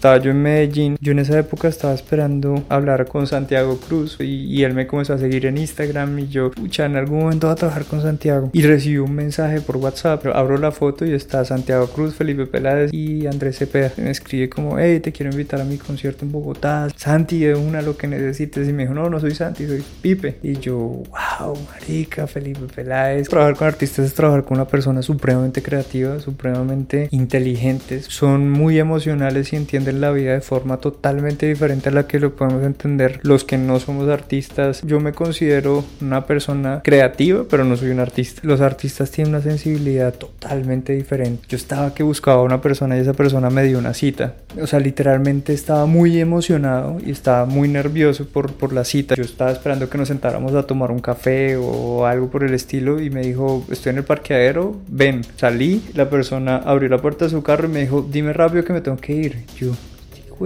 estaba yo en Medellín, yo en esa época estaba esperando hablar con Santiago Cruz y, él me comenzó a seguir en Instagram y yo, pucha, en algún momento voy a trabajar con Santiago. Y recibí un mensaje por WhatsApp, abro la foto y está Santiago Cruz, Felipe Peláez y Andrés Cepeda. Me escribe como, hey, te quiero invitar a mi concierto en Bogotá. Santi, es una lo que necesites. Y me dijo, no, no soy Santi, soy Pipe. Y yo, wow, marica, Felipe Peláez. Trabajar con artistas es trabajar con una persona supremamente creativa, supremamente inteligente. Son muy emocionales y entienden la vida de forma totalmente diferente a la que lo podemos entender los que no somos artistas. Yo me considero una persona creativa, pero no soy un artista. Los artistas tienen una sensibilidad totalmente diferente. Yo estaba que buscaba a una persona y esa persona me dio una cita. O sea, literalmente estaba muy emocionado y estaba muy nervioso por, por la cita. Yo estaba esperando que nos sentáramos a tomar un café o algo por el estilo y me dijo, estoy en el parqueadero, ven, salí. La persona abrió la puerta de su carro y me dijo, dime rápido que me tengo que ir. Yo,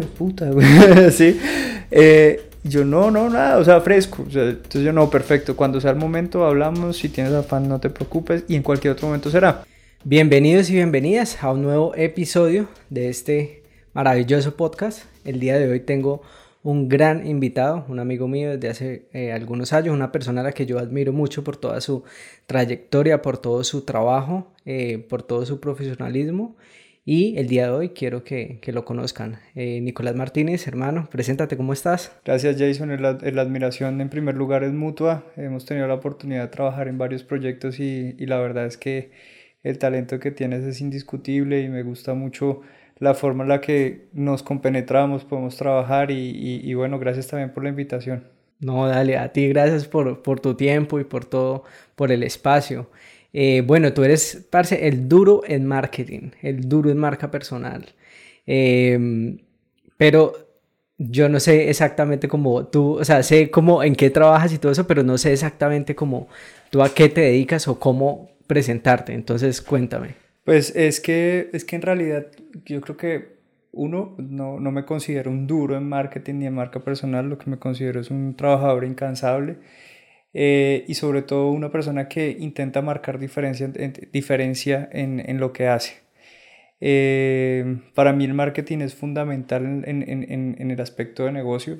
de puta, güey. sí. Eh, yo no, no, nada, o sea, fresco. entonces yo no, perfecto. Cuando sea el momento hablamos, si tienes afán no te preocupes y en cualquier otro momento será. Bienvenidos y bienvenidas a un nuevo episodio de este maravilloso podcast. El día de hoy tengo un gran invitado, un amigo mío desde hace eh, algunos años, una persona a la que yo admiro mucho por toda su trayectoria, por todo su trabajo, eh, por todo su profesionalismo. Y el día de hoy quiero que, que lo conozcan. Eh, Nicolás Martínez, hermano, preséntate, ¿cómo estás? Gracias Jason, la, la, admiración en primer lugar es mutua. Hemos tenido la oportunidad de trabajar en varios proyectos y, y la verdad es que el talento que tienes es indiscutible y me gusta mucho la forma en la que nos compenetramos, podemos trabajar y, bueno, gracias también por la invitación. No, dale, a ti gracias por, por tu tiempo y por todo, por el espacio. Eh, bueno, tú eres, parce, el duro en marketing, el duro en marca personal. Em, pero yo no sé exactamente cómo tú, o sea, sé cómo, en qué trabajas y todo eso, pero no sé exactamente cómo tú a qué te dedicas o cómo presentarte. Entonces, cuéntame. Pues es que, es que en realidad yo creo que uno, no, no me considero un duro en marketing ni en marca personal, lo que me considero es un trabajador incansable eh, y sobre todo una persona que intenta marcar diferencia, diferencia en, en lo que hace. Eh, para mí el marketing es fundamental en, en, en el aspecto de negocio.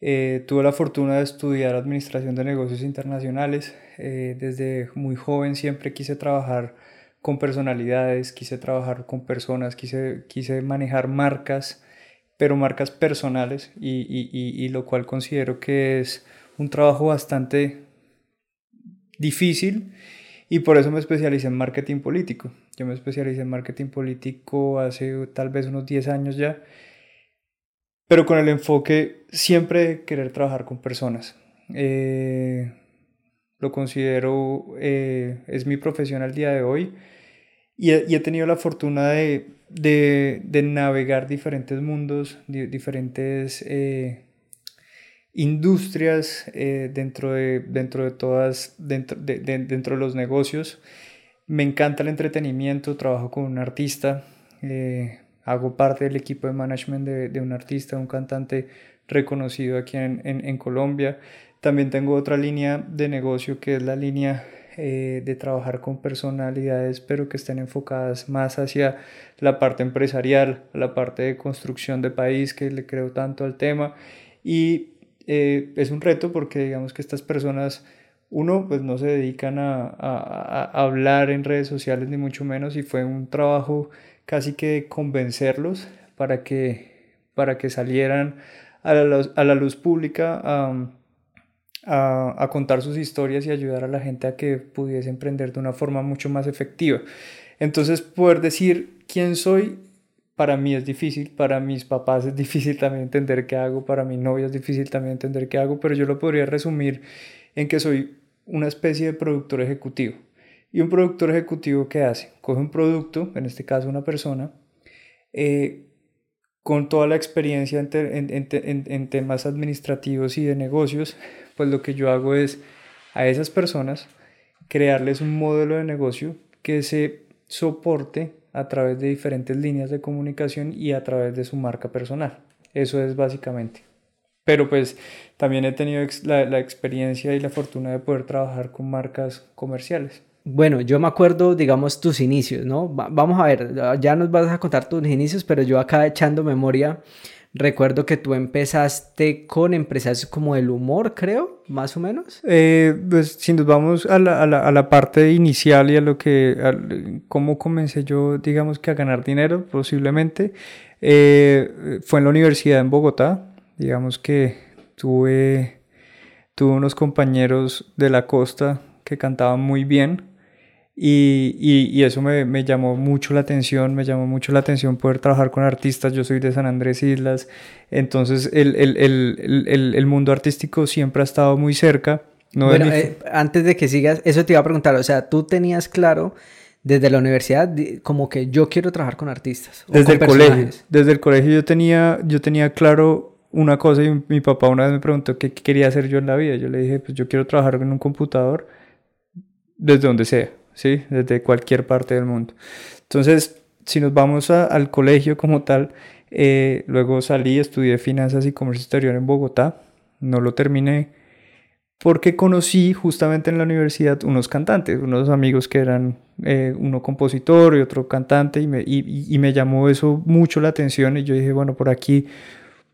Eh, tuve la fortuna de estudiar administración de negocios internacionales. desde muy joven siempre quise trabajar con personalidades, quise trabajar con personas, quise, quise manejar marcas, pero marcas personales y, y, y, lo cual considero que es un trabajo bastante difícil y por eso me especialicé en marketing político. Yo me especialicé en marketing político hace tal vez unos 10 años ya, pero con el enfoque siempre de querer trabajar con personas. Eh, lo considero, eh, es mi profesión al día de hoy y he, tenido la fortuna de, de, de navegar diferentes mundos, diferentes eh, industrias eh, dentro, de, dentro de todas, dentro de, dentro de los negocios. Me encanta el entretenimiento, trabajo con un artista, hago parte del equipo de management de, un artista, un cantante reconocido aquí en, en, en Colombia. También tengo otra línea de negocio que es la línea eh, de trabajar con personalidades, pero que estén enfocadas más hacia la parte empresarial, la parte de construcción de país, que le creo tanto al tema. Y eh, es un reto porque digamos que estas personas, uno, pues no se dedican a, a, a hablar en redes sociales, ni mucho menos, y fue un trabajo casi que convencerlos para que, para que salieran a la, a la luz pública a, a, contar sus historias y ayudar a la gente a que pudiese emprender de una forma mucho más efectiva. Entonces, poder decir quién soy, para mí es difícil, para mis papás es difícil también entender qué hago, para mi novia es difícil también entender qué hago, pero yo lo podría resumir en que soy una especie de productor ejecutivo. ¿Y un productor ejecutivo qué hace? Coge un producto, en este caso una persona, eh, con toda la experiencia en, temas administrativos y de negocios, pues lo que yo hago es a esas personas crearles un modelo de negocio que se soporte a través de diferentes líneas de comunicación y a través de su marca personal. Eso es básicamente. Pero pues también he tenido la, experiencia y la fortuna de poder trabajar con marcas comerciales. Bueno, yo me acuerdo, digamos, tus inicios, ¿no? vamos a ver, ya nos vas a contar tus inicios, pero yo acá echando memoria, recuerdo que tú empezaste con empresas como el humor, creo, más o menos. Eh, pues si nos vamos a la, a, la, a la, parte inicial y a lo que, cómo comencé yo, digamos que a ganar dinero, posiblemente, eh, fue en la universidad en Bogotá, digamos que tuve, tuve unos compañeros de la costa que cantaban muy bien y, y, eso me, me, llamó mucho la atención, me llamó mucho la atención poder trabajar con artistas, yo soy de San Andrés Islas, entonces el, el, el, el mundo artístico siempre ha estado muy cerca. No bueno, eh, antes de que sigas, eso te iba a preguntar, o sea, tú tenías claro desde la universidad como que yo quiero trabajar con artistas. Desde el colegio, desde el colegio yo tenía, yo tenía claro una cosa y mi papá una vez me preguntó qué quería hacer yo en la vida. Yo le dije, pues yo quiero trabajar en un computador desde donde sea. ¿Sí? Desde cualquier parte del mundo. Entonces, si nos vamos al colegio como tal, eh, luego salí, estudié finanzas y comercio exterior en Bogotá, no lo terminé porque conocí justamente en la universidad unos cantantes, unos amigos que eran eh, uno compositor y otro cantante y me, y me llamó eso mucho la atención y yo dije, bueno, por aquí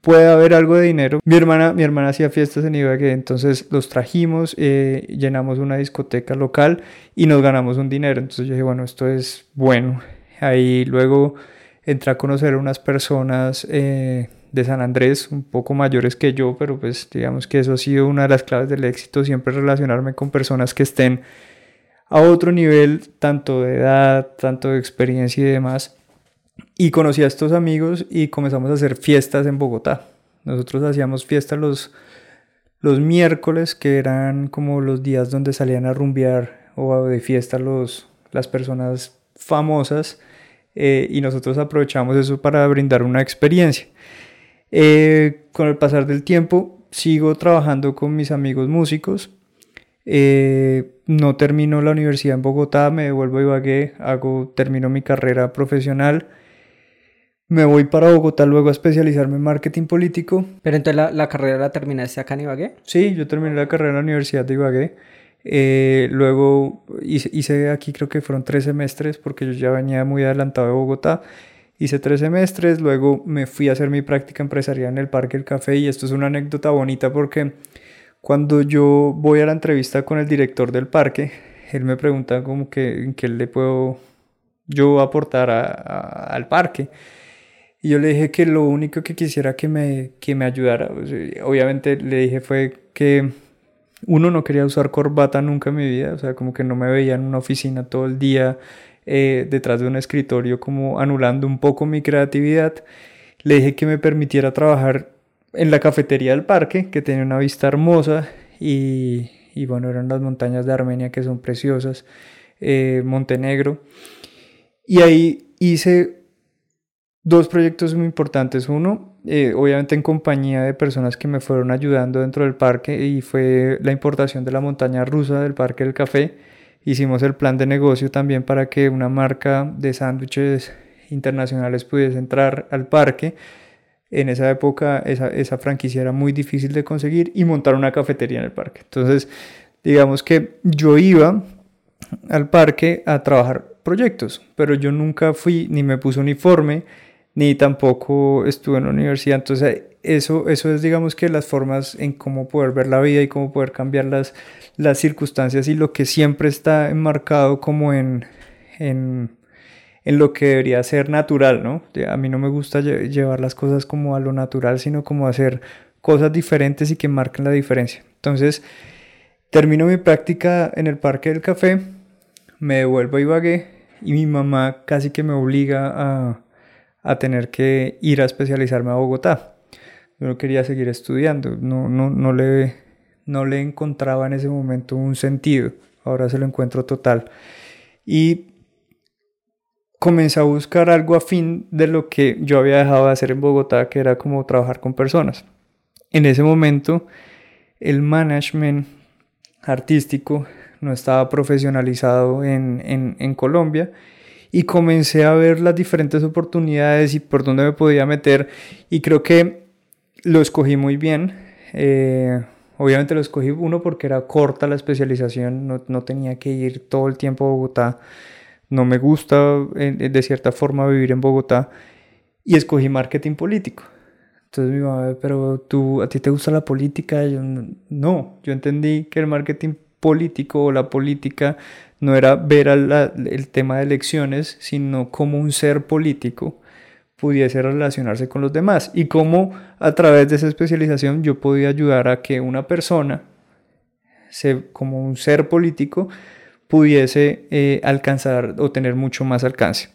puede haber algo de dinero. Mi hermana, mi hermana hacía fiestas en Ibagué, entonces los trajimos, eh, llenamos una discoteca local y nos ganamos un dinero. Entonces yo dije, bueno, esto es bueno. Ahí luego entré a conocer a unas personas eh, de San Andrés, un poco mayores que yo, pero pues digamos que eso ha sido una de las claves del éxito, siempre relacionarme con personas que estén a otro nivel, tanto de edad, tanto de experiencia y demás y conocí a estos amigos y comenzamos a hacer fiestas en Bogotá. Nosotros hacíamos fiestas los, los miércoles, que eran como los días donde salían a rumbear o de fiesta los, las personas famosas. Eh, y nosotros aprovechamos eso para brindar una experiencia. Eh, con el pasar del tiempo sigo trabajando con mis amigos músicos. Eh, no termino la universidad en Bogotá, me devuelvo a Ibagué, hago, termino mi carrera profesional me voy para Bogotá luego a especializarme en marketing político. Pero entonces la, carrera la terminaste acá en Ibagué? Sí, yo terminé la carrera en la Universidad de Ibagué. Eh, luego hice, hice, aquí creo que fueron tres semestres porque yo ya venía muy adelantado de Bogotá. Hice tres semestres, luego me fui a hacer mi práctica empresarial en el Parque del Café y esto es una anécdota bonita porque cuando yo voy a la entrevista con el director del parque, él me pregunta como que en qué le puedo yo aportar al parque. Y yo le dije que lo único que quisiera que me, que me ayudara, obviamente le dije fue que uno no quería usar corbata nunca en mi vida, o sea, como que no me veía en una oficina todo el día eh, detrás de un escritorio, como anulando un poco mi creatividad. Le dije que me permitiera trabajar en la cafetería del parque, que tenía una vista hermosa y, y bueno, eran las montañas de Armenia que son preciosas, eh, Montenegro. Y ahí hice dos proyectos muy importantes. Uno, eh, obviamente en compañía de personas que me fueron ayudando dentro del parque y fue la importación de la montaña rusa del Parque del Café. Hicimos el plan de negocio también para que una marca de sándwiches internacionales pudiese entrar al parque. En esa época esa, esa franquicia era muy difícil de conseguir y montar una cafetería en el parque. Entonces, digamos que yo iba al parque a trabajar proyectos, pero yo nunca fui ni me puse uniforme ni tampoco estuve en la universidad. Entonces, eso, eso es, digamos que las formas en cómo poder ver la vida y cómo poder cambiar las, las circunstancias y lo que siempre está enmarcado como en, en, en lo que debería ser natural, ¿no? A mí no me gusta llevar las cosas como a lo natural, sino como hacer cosas diferentes y que marquen la diferencia. Entonces, termino mi práctica en el Parque del Café, me devuelvo a Ibagué y mi mamá casi que me obliga a a tener que ir a especializarme a Bogotá. Yo no quería seguir estudiando, no, no, no, le, no le encontraba en ese momento un sentido, ahora se lo encuentro total. Y comencé a buscar algo afín de lo que yo había dejado de hacer en Bogotá, que era como trabajar con personas. En ese momento, el management artístico no estaba profesionalizado en, en, en Colombia y comencé a ver las diferentes oportunidades y por dónde me podía meter y creo que lo escogí muy bien. Eh, Obviamente lo escogí uno porque era corta la especialización, no, no tenía que ir todo el tiempo a Bogotá. No me gusta de cierta forma vivir en Bogotá y escogí marketing político. Entonces mi mamá, pero tú, ¿a ti te gusta la política? yo, no, yo entendí que el marketing político o la política no era ver el tema de elecciones, sino como un ser político pudiese relacionarse con los demás y cómo a través de esa especialización yo podía ayudar a que una persona, como un ser político, pudiese eh, alcanzar o tener mucho más alcance.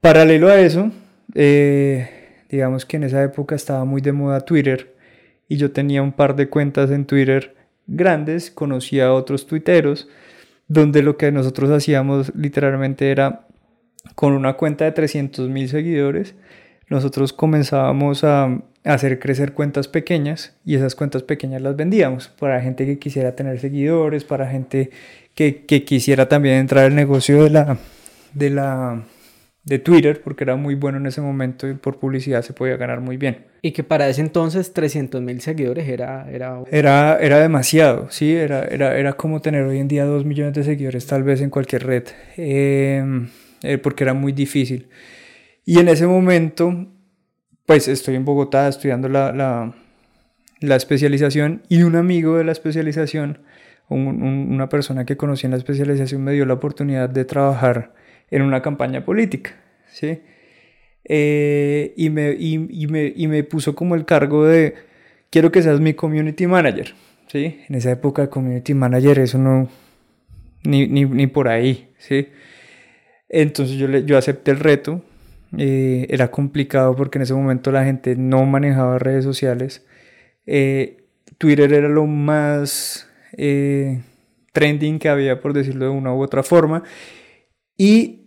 Paralelo a eso, eh, digamos que en esa época estaba muy de moda Twitter y yo tenía un par de cuentas en Twitter grandes, conocía a otros tuiteros, donde lo que nosotros hacíamos literalmente era con una cuenta de 300 mil seguidores, nosotros comenzábamos a hacer crecer cuentas pequeñas y esas cuentas pequeñas las vendíamos para gente que quisiera tener seguidores, para gente que, quisiera también entrar al negocio de la, de la de Twitter, porque era muy bueno en ese momento y por publicidad se podía ganar muy bien. Y que para ese entonces 300 mil seguidores era, era... Era, era demasiado, sí, era, era, era como tener hoy en día 2 millones de seguidores tal vez en cualquier red, em, eh, porque era muy difícil. Y en ese momento, pues estoy en Bogotá estudiando la, la, la especialización y un amigo de la especialización, una persona que conocí en la especialización me dio la oportunidad de trabajar en una campaña política, ¿sí? Eh, y, me, y, me, y, me, puso como el cargo de, quiero que seas mi community manager, ¿sí? En esa época community manager eso no, ni, ni, ni por ahí, ¿sí? Entonces yo, le, yo acepté el reto, eh, era complicado porque en ese momento la gente no manejaba redes sociales, eh, Twitter era lo más trending que había, por decirlo de una u otra forma, y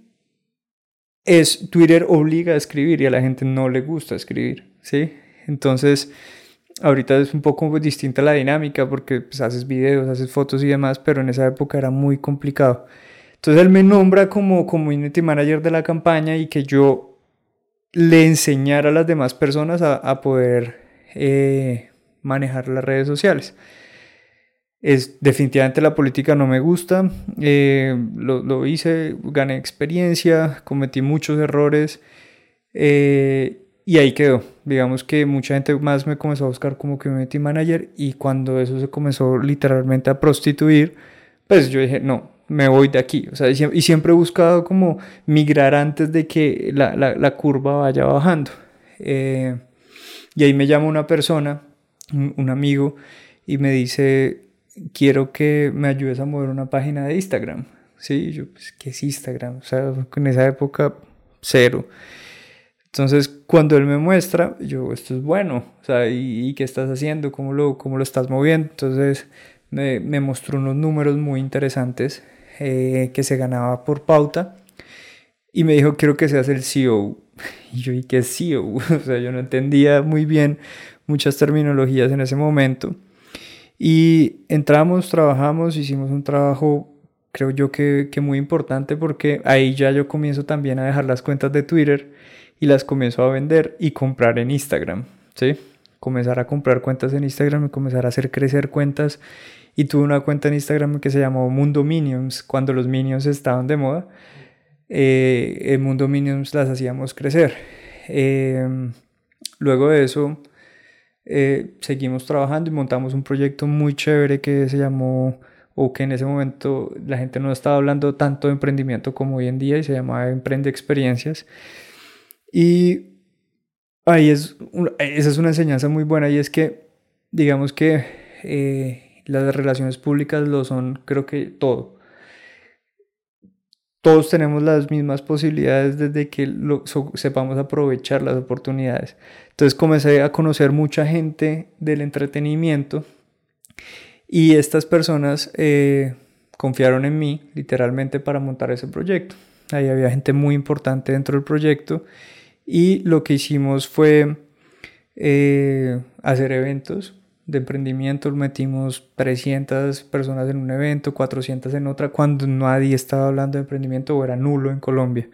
es Twitter obliga a escribir y a la gente no le gusta escribir, ¿sí? Entonces, ahorita es un poco distinta la dinámica porque pues, haces videos, haces fotos y demás, pero en esa época era muy complicado. Entonces él me nombra como community manager de la campaña y que yo le enseñara a las demás personas a, poder eh, manejar las redes sociales. Es, definitivamente la política no me gusta, eh, lo, hice, gané experiencia, cometí muchos errores eh, y ahí quedó. Digamos que mucha gente más me comenzó a buscar como community manager y cuando eso se comenzó literalmente a prostituir, pues yo dije, no, me voy de aquí. O sea, y siempre he buscado como migrar antes de que la, la, curva vaya bajando. Eh, y ahí me llama una persona, un amigo, y me dice, quiero que me ayudes a mover una página de Instagram. Sí, yo, pues, ¿qué es Instagram? O sea, en esa época, cero. Entonces, cuando él me muestra, yo, esto es bueno, o sea, ¿y, qué estás haciendo? ¿Cómo lo, cómo lo estás moviendo? Entonces, me, me mostró unos números muy interesantes eh, que se ganaba por pauta y me dijo, quiero que seas el CEO. Y yo, ¿y qué es CEO? O sea, yo no entendía muy bien muchas terminologías en ese momento. Y entramos, trabajamos, hicimos un trabajo, creo yo que, que, muy importante porque ahí ya yo comienzo también a dejar las cuentas de Twitter y las comienzo a vender y comprar en Instagram, ¿sí? Comenzar a comprar cuentas en Instagram y comenzar a hacer crecer cuentas. Y tuve una cuenta en Instagram que se llamó Mundo Minions, cuando los Minions estaban de moda. Eh, en Mundo Minions las hacíamos crecer. Eh, luego de eso eh, seguimos trabajando y montamos un proyecto muy chévere que se llamó, o que en ese momento la gente no estaba hablando tanto de emprendimiento como hoy en día y se llamaba Emprende Experiencias. Y ahí es, esa es una enseñanza muy buena y es que, digamos que eh, las relaciones públicas lo son, creo que todo todos tenemos las mismas posibilidades desde que lo, sepamos aprovechar las oportunidades. Entonces comencé a conocer mucha gente del entretenimiento y estas personas eh, confiaron en mí literalmente para montar ese proyecto. Ahí había gente muy importante dentro del proyecto y lo que hicimos fue eh, hacer eventos de emprendimiento, metimos 300 personas en un evento, 400 en otra, cuando nadie estaba hablando de emprendimiento o era nulo en Colombia.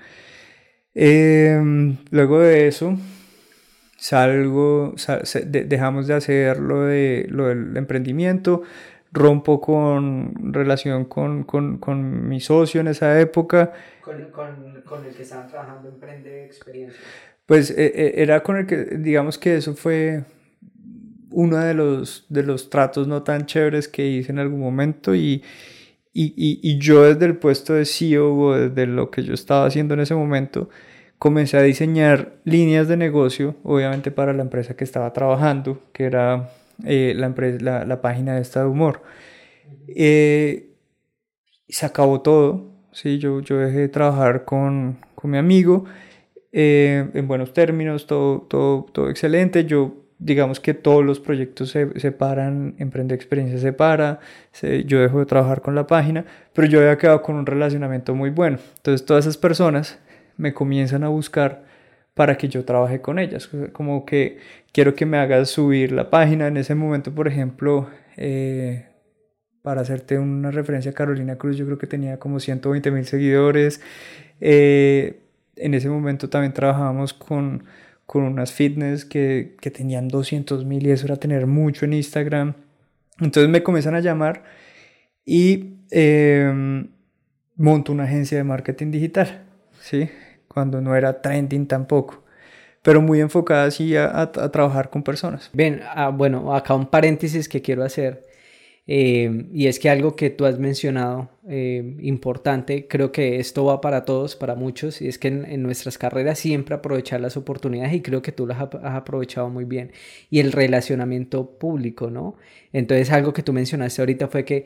Em, luego de eso, salgo, dejamos de hacer lo, de, lo del emprendimiento, rompo con relación con, con, con mi socio en esa época. Con, con, con el que estaban trabajando Emprende Experiencia. Pues eh, eh, era con el que, digamos que eso fue uno de los, de los tratos no tan chéveres que hice en algún momento y, y, y, y yo desde el puesto de CEO o desde lo que yo estaba haciendo en ese momento, comencé a diseñar líneas de negocio, obviamente para la empresa que estaba trabajando, que era eh, la, empresa, la, página de esta de humor. Eh, se acabó todo, ¿sí? yo, yo dejé de trabajar con, con mi amigo eh, en buenos términos, todo, todo, todo excelente. Yo digamos que todos los proyectos se separan, Emprende Experiencia se para, yo dejo de trabajar con la página, pero yo había quedado con un relacionamiento muy bueno. Entonces todas esas personas me comienzan a buscar para que yo trabaje con ellas. Como que quiero que me hagas subir la página. En ese momento, por ejemplo, eh, para hacerte una referencia, Carolina Cruz, yo creo que tenía como 120 mil seguidores. Eh, en ese momento también trabajábamos con, con unas fitness que, que tenían 200 mil y eso era tener mucho en Instagram. Entonces me comienzan a llamar y eh, monto una agencia de marketing digital. ¿sí? cuando no era trending tampoco, pero muy enfocada así a, trabajar con personas. Bien, ah, bueno, acá un paréntesis que quiero hacer, eh, y es que algo que tú has mencionado eh, importante, creo que esto va para todos, para muchos, y es que en, nuestras carreras siempre aprovechar las oportunidades y creo que tú las has aprovechado muy bien. Y el relacionamiento público, ¿no? Entonces algo que tú mencionaste ahorita fue que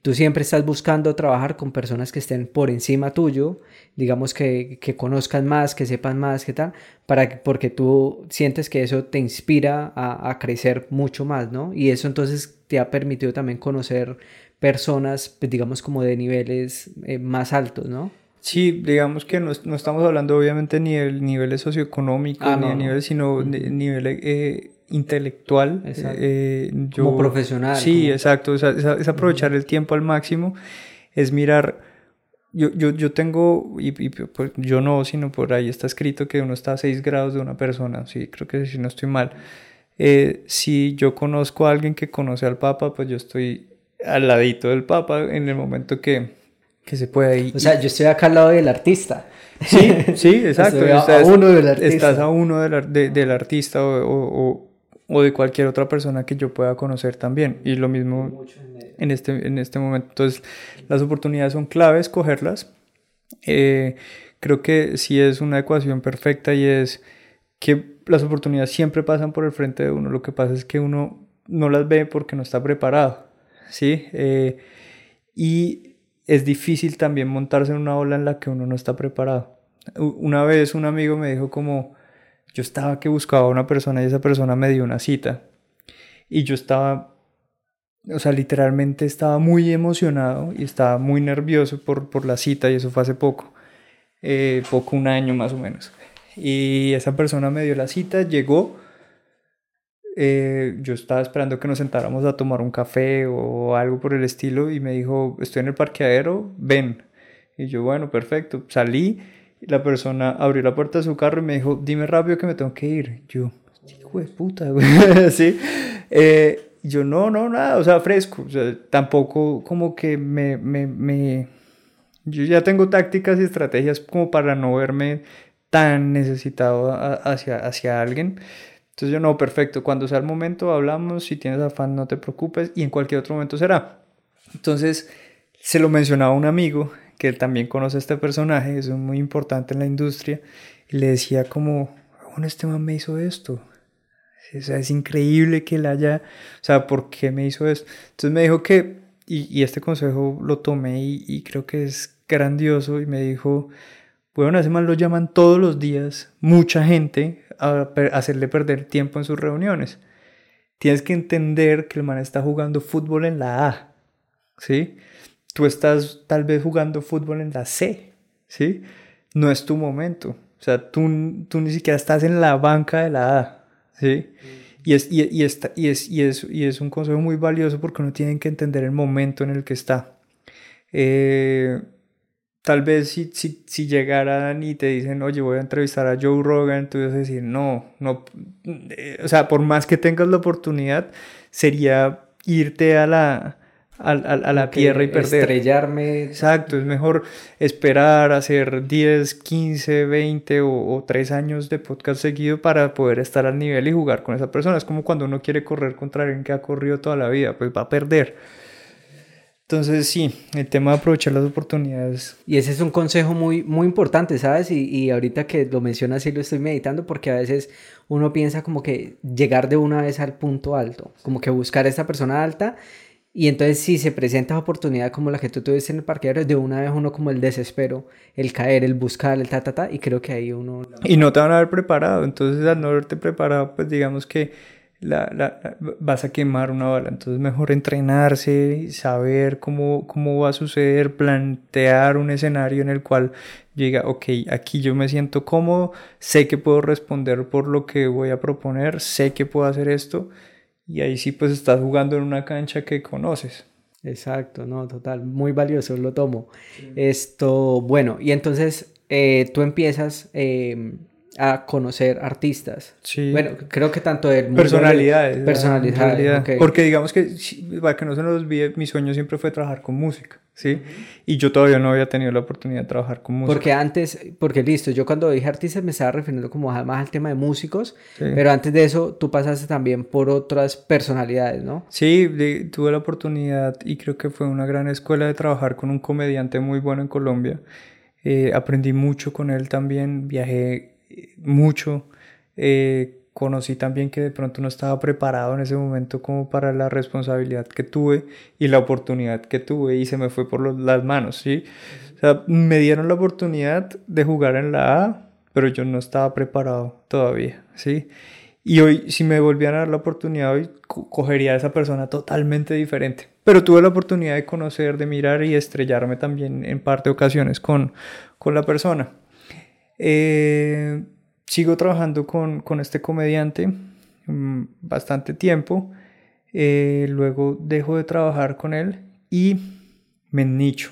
tú siempre estás buscando trabajar con personas que estén por encima tuyo, digamos que, que conozcan más, que sepan más, qué tal, para, porque tú sientes que eso te inspira a, a crecer mucho más, ¿no? Y eso entonces te ha permitido también conocer personas, pues, digamos, como de niveles eh, más altos, ¿no? Sí, digamos que no, no, estamos hablando obviamente ni de niveles socioeconómicos, ah, ni de niveles, sino de nivel eh, intelectual. Eh, como profesional. Sí, exacto, es, es, aprovechar el tiempo al máximo, es mirar... Yo, yo, yo tengo, y, pues, yo no, sino por ahí está escrito que uno está a 6 grados de una persona, sí, creo que si no estoy mal. si yo conozco a alguien que conoce al Papa, pues yo estoy al ladito del Papa en el momento que, que se puede ir. O sea, yo estoy acá al lado del artista. Sí, sí, exacto. estás, a uno del artista. Estás a uno del, del artista o, o, o, de cualquier otra persona que yo pueda conocer también. Y lo mismo en este, en este momento. Entonces, las oportunidades son claves, cogerlas. Eh, creo que sí es una ecuación perfecta y es que las oportunidades siempre pasan por el frente de uno. Lo que pasa es que uno no las ve porque no está preparado. ¿Sí? Eh, y es difícil también montarse en una ola en la que uno no está preparado. Una vez un amigo me dijo como, yo estaba que buscaba a una persona y esa persona me dio una cita. Y yo estaba, o sea, literalmente estaba muy emocionado y estaba muy nervioso por, por la cita y eso fue hace poco, eh, poco, un año más o menos. Y esa persona me dio la cita, llegó eh, yo estaba esperando que nos sentáramos a tomar un café o algo por el estilo y me dijo, estoy en el parqueadero, ven. Y yo, bueno, perfecto. Salí, la persona abrió la puerta de su carro y me dijo, dime rápido que me tengo que ir. Yo, hijo de puta, güey. Eh, yo, no, no, nada, o sea, fresco. O sea, tampoco como que me, me, me... Yo ya tengo tácticas y estrategias como para no verme tan necesitado hacia, hacia alguien. Entonces yo no, perfecto, cuando sea el momento hablamos, si tienes afán no te preocupes y en cualquier otro momento será. Entonces se lo mencionaba a un amigo que también conoce a este personaje, es muy importante en la industria, y le decía como, bueno, este man me hizo esto. O es increíble que él haya, o sea, ¿por qué me hizo esto? Entonces me dijo que, y, este consejo lo tomé y, y creo que es grandioso, y me dijo, bueno, ese man lo llaman todos los días, mucha gente, a hacerle perder tiempo en sus reuniones. Tienes que entender que el man está jugando fútbol en la A, ¿sí? Tú estás tal vez jugando fútbol en la C, ¿sí? No es tu momento. O sea, tú, tú ni siquiera estás en la banca de la A, ¿sí? Y es, y, y, está, y, es, y, es, y es un consejo muy valioso porque uno tiene que entender el momento en el que está. Eh, tal vez si, si, si, llegaran y te dicen, oye, voy a entrevistar a Joe Rogan, tú vas a decir, no, no, eh, o sea, por más que tengas la oportunidad, sería irte a la, a, la tierra y perder. Estrellarme. Exacto, es mejor esperar, hacer 10, 15, 20 o, o 3 años de podcast seguido para poder estar al nivel y jugar con esa persona. Es como cuando uno quiere correr contra alguien que ha corrido toda la vida, pues va a perder. Entonces sí, el tema de aprovechar las oportunidades. Y ese es un consejo muy, muy importante, ¿sabes? Y, y ahorita que lo mencionas sí lo estoy meditando porque a veces uno piensa como que llegar de una vez al punto alto, como que buscar a esta persona alta y entonces si se presenta oportunidad como la que tú tuviste en el parqueadero, de una vez uno como el desespero, el caer, el buscar, el ta, ta, ta, y creo que ahí uno... Y no te van a haber preparado, entonces al no haberte preparado, pues digamos que la, la, vas a quemar una bala, entonces mejor entrenarse, saber cómo, cómo va a suceder, plantear un escenario en el cual llega, ok, aquí yo me siento cómodo, sé que puedo responder por lo que voy a proponer, sé que puedo hacer esto y ahí sí pues estás jugando en una cancha que conoces. Exacto, no, total, muy valioso, lo tomo. Esto, bueno, y entonces eh, tú empiezas eh, a conocer artistas. Sí. Bueno, creo que tanto de personalidades. personalidades. Porque digamos que, para que no se nos olvide, mi sueño siempre fue trabajar con música, ¿sí? Y yo todavía no había tenido la oportunidad de trabajar con música. Porque antes, porque listo, yo cuando dije artistas me estaba refiriendo como más al tema de músicos, pero antes de eso tú pasaste también por otras personalidades, ¿no? Sí, tuve la oportunidad y creo que fue una gran escuela de trabajar con un comediante muy bueno en Colombia. Eh, aprendí mucho con él también, viajé mucho. Eh, conocí también que de pronto no estaba preparado en ese momento como para la responsabilidad que tuve y la oportunidad que tuve y se me fue por las manos, ¿sí? Me dieron la oportunidad de jugar en la A, pero yo no estaba preparado todavía, ¿sí? Y hoy, si me volvieran a dar la oportunidad, hoy cogería a esa persona totalmente diferente. Pero tuve la oportunidad de conocer, de mirar y estrellarme también en parte ocasiones con, con la persona. Eh, sigo trabajando con, con este comediante mm, bastante tiempo. Eh, luego dejo de trabajar con él y me nicho.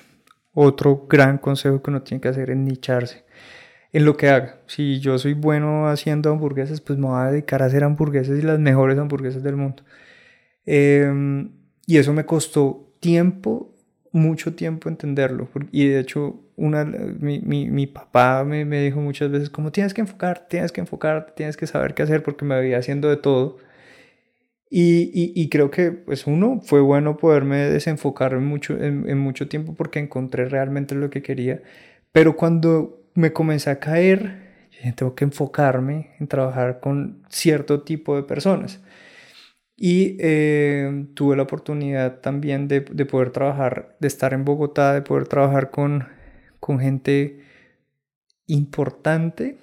Otro gran consejo que uno tiene que hacer es nicharse en lo que haga. Si yo soy bueno haciendo hamburguesas, pues me voy a dedicar a hacer hamburguesas y las mejores hamburguesas del mundo. Em, y eso me costó tiempo, mucho tiempo entenderlo. Y de hecho, una, mi, mi, mi papá me, me, dijo muchas veces como tienes que enfocar, tienes que enfocar, tienes que saber qué hacer porque me veía haciendo de todo. Y, y, y, creo que, pues uno, fue bueno poderme desenfocar mucho, en, en, mucho tiempo porque encontré realmente lo que quería. Pero cuando me comencé a caer, tengo que enfocarme en trabajar con cierto tipo de personas. Y eh, tuve la oportunidad también de, de poder trabajar, de estar en Bogotá, de poder trabajar con con gente importante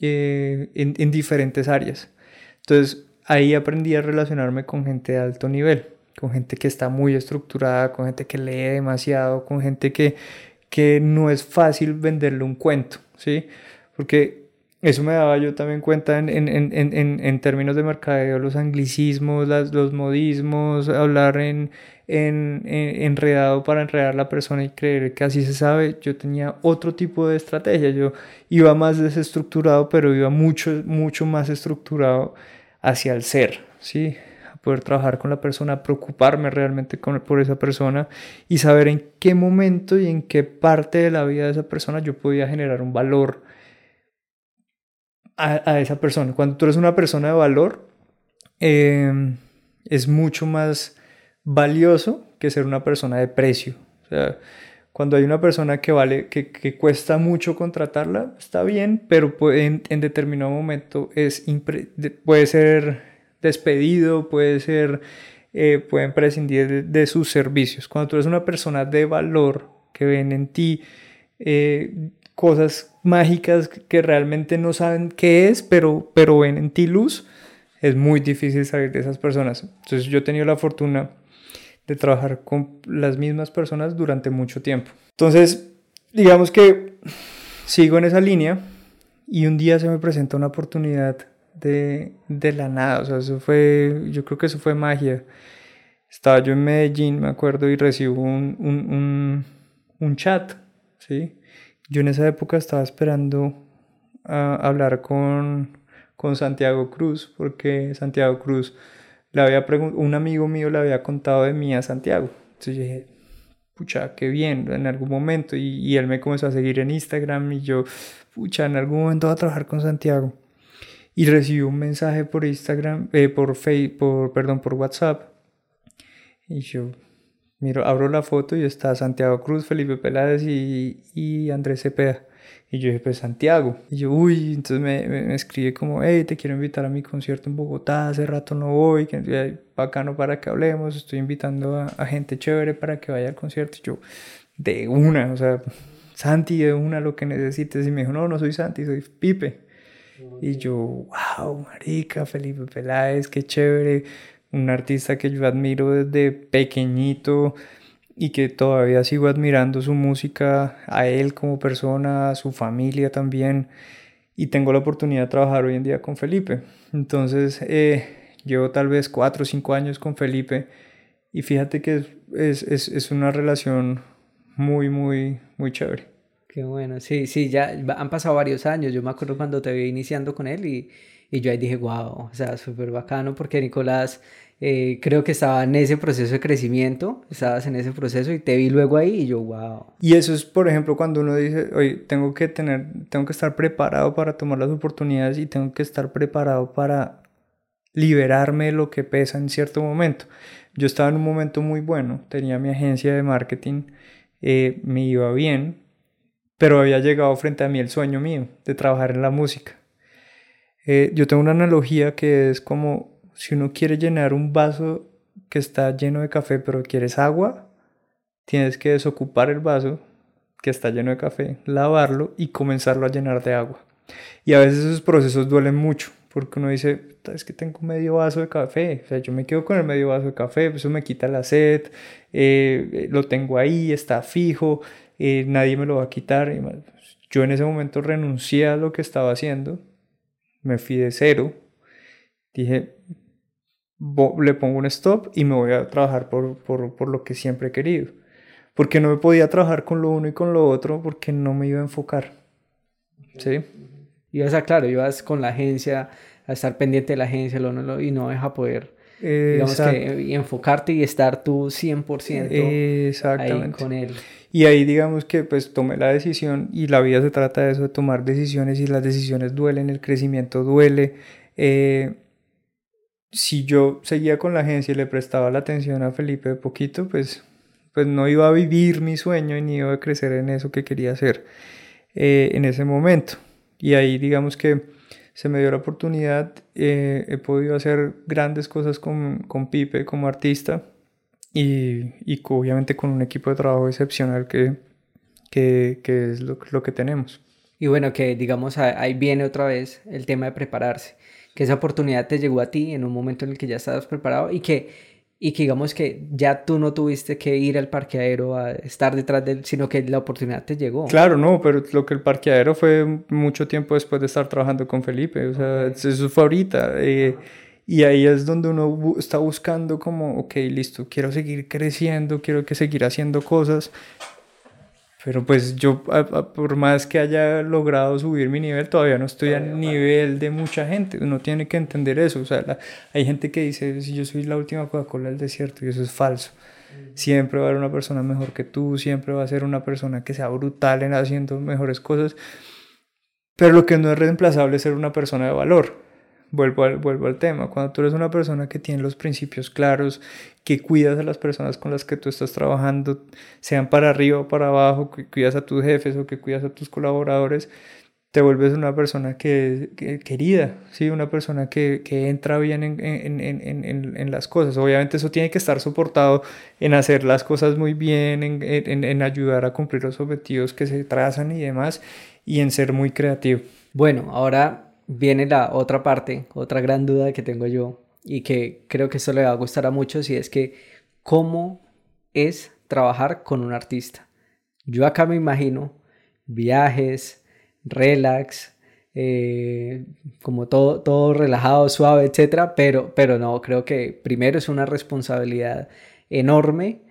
eh, en, en, diferentes áreas. Entonces ahí aprendí a relacionarme con gente de alto nivel, con gente que está muy estructurada, con gente que lee demasiado, con gente que, que no es fácil venderle un cuento, ¿sí? Porque eso me daba yo también cuenta en, en, en, en, términos de mercadeo, los anglicismos, las, los modismos, hablar en, enredado para enredar a la persona y creer que así se sabe. Yo tenía otro tipo de estrategia, yo iba más desestructurado, pero iba mucho, mucho más estructurado hacia el ser, ¿sí? A poder trabajar con la persona, preocuparme realmente con, por esa persona y saber en qué momento y en qué parte de la vida de esa persona yo podía generar un valor a, esa persona. Cuando tú eres una persona de valor, em, es mucho más valioso que ser una persona de precio. O sea, cuando hay una persona que vale, que, que cuesta mucho contratarla, está bien, pero en, en, determinado momento es puede ser despedido, puede ser, eh, pueden prescindir de, de, sus servicios. Cuando tú eres una persona de valor que ven en ti eh, cosas mágicas que realmente no saben qué es, pero, pero ven en ti luz, es muy difícil salir de esas personas. Entonces yo he tenido la fortuna de trabajar con las mismas personas durante mucho tiempo. Entonces, digamos que sigo en esa línea y un día se me presenta una oportunidad de, de la nada, o sea, eso fue, yo creo que eso fue magia. Estaba yo en Medellín, me acuerdo, y recibo un, un, un, un chat ¿sí? Yo en esa época estaba esperando a hablar con, con Santiago Cruz, porque Santiago Cruz, le había un amigo mío le había contado de mí a Santiago. Entonces dije, pucha, qué bien, en algún momento. Y, y, él me comenzó a seguir en Instagram y yo, pucha, en algún momento voy a trabajar con Santiago. Y recibí un mensaje por Instagram, eh, por Facebook, por, perdón, por WhatsApp. Y yo, miro, abro la foto y está Santiago Cruz, Felipe Peláez y, y Andrés Cepeda. Y yo dije, pues Santiago. Y yo, uy, entonces me, me, escribe como, hey, te quiero invitar a mi concierto en Bogotá, hace rato no voy, que bacano para que hablemos, estoy invitando a, a, gente chévere para que vaya al concierto. Y yo, de una, o sea, Santi, de una, lo que necesites. Y me dijo, no, no soy Santi, soy Pipe. Y yo, wow, marica, Felipe Peláez, qué chévere. Un artista que yo admiro desde pequeñito y que todavía sigo admirando su música, a él como persona, a su familia también, y tengo la oportunidad de trabajar hoy en día con Felipe. Entonces, eh, llevo tal vez cuatro o cinco años con Felipe y fíjate que es, es, es una relación muy, muy, muy chévere. Qué bueno, sí, sí, ya han pasado varios años. Yo me acuerdo cuando te vi iniciando con él y, y yo ahí dije, wow, o sea, súper bacano porque Nicolás eh, creo que estaba en ese proceso de crecimiento, estabas en ese proceso y te vi luego ahí y yo, wow. Y eso es, por ejemplo, cuando uno dice, oye, tengo que tener, tengo que estar preparado para tomar las oportunidades y tengo que estar preparado para liberarme de lo que pesa en cierto momento. Yo estaba en un momento muy bueno, tenía mi agencia de marketing, eh, me iba bien, pero había llegado frente a mí el sueño mío de trabajar en la música. Eh, yo tengo una analogía que es como si uno quiere llenar un vaso que está lleno de café, pero quieres agua, tienes que desocupar el vaso que está lleno de café, lavarlo y comenzarlo a llenar de agua. Y a veces esos procesos duelen mucho, porque uno dice, es que tengo medio vaso de café, o sea, yo me quedo con el medio vaso de café, eso me quita la sed, eh, lo tengo ahí, está fijo, eh, nadie me lo va a quitar. Yo en ese momento renuncié a lo que estaba haciendo, me fui de cero, dije, le pongo un stop y me voy a trabajar por, por, por, lo que siempre he querido. Porque no me podía trabajar con lo uno y con lo otro porque no me iba a enfocar. ¿Sí? Ibas a, claro, ibas con la agencia, a estar pendiente de la agencia lo, lo, y no deja poder digamos que, y enfocarte y estar tú 100% Exactamente. ahí con él. Y ahí digamos que pues tomé la decisión y la vida se trata de eso, de tomar decisiones y las decisiones duelen, el crecimiento duele. Eh, si yo seguía con la agencia y le prestaba la atención a Felipe de poquito, pues, pues no iba a vivir mi sueño ni iba a crecer en eso que quería hacer eh, en ese momento. Y ahí digamos que se me dio la oportunidad, eh, he podido hacer grandes cosas con, con Pipe como artista y, y, obviamente con un equipo de trabajo excepcional que, que, que es lo, lo que tenemos. Y bueno, que digamos ahí viene otra vez el tema de prepararse que esa oportunidad te llegó a ti en un momento en el que ya estabas preparado y que, y que digamos que ya tú no tuviste que ir al parqueadero a estar detrás de él, sino que la oportunidad te llegó. Claro, no, pero lo que el parqueadero fue mucho tiempo después de estar trabajando con Felipe, o sea, eso fue ahorita. Eh, y ahí es donde uno está buscando como, ok, listo, quiero seguir creciendo, quiero que seguir haciendo cosas, pero pues yo, por más que haya logrado subir mi nivel, todavía no estoy al nivel de mucha gente. Uno tiene que entender eso. O sea, hay gente que dice, si yo soy la última Coca-Cola del desierto, y eso es falso. Siempre va a haber una persona mejor que tú, siempre va a ser una persona que sea brutal en haciendo mejores cosas. Pero lo que no es reemplazable es ser una persona de valor vuelvo al, vuelvo al tema, cuando tú eres una persona que tiene los principios claros, que cuidas a las personas con las que tú estás trabajando, sean para arriba o para abajo, que cuidas a tus jefes o que cuidas a tus colaboradores, te vuelves una persona que, querida, ¿sí? una persona que, que entra bien en, en, en, en, las cosas. Obviamente eso tiene que estar soportado en hacer las cosas muy bien, en, ayudar a cumplir los objetivos que se trazan y demás, y en ser muy creativo. Bueno, ahora viene la otra parte, otra gran duda que tengo yo y que creo que esto le va a gustar a muchos y es que cómo es trabajar con un artista. Yo acá me imagino viajes, relax, eh, como todo, todo relajado, suave, etcétera, pero, pero no, creo que primero es una responsabilidad enorme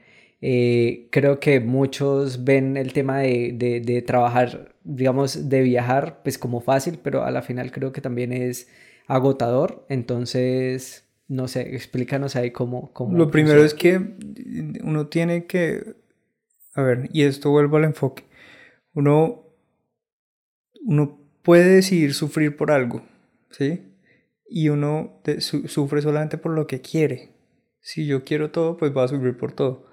Eh, creo que muchos ven el tema de, de, de, trabajar, digamos, de viajar, pues como fácil, pero a la final creo que también es agotador. Entonces, no sé, explícanos ahí cómo... cómo Lo primero es que uno tiene que, a ver, y esto vuelvo al enfoque, uno, uno puede decidir sufrir por algo, ¿sí? Y uno sufre solamente por lo que quiere. Si yo quiero todo, pues va a sufrir por todo.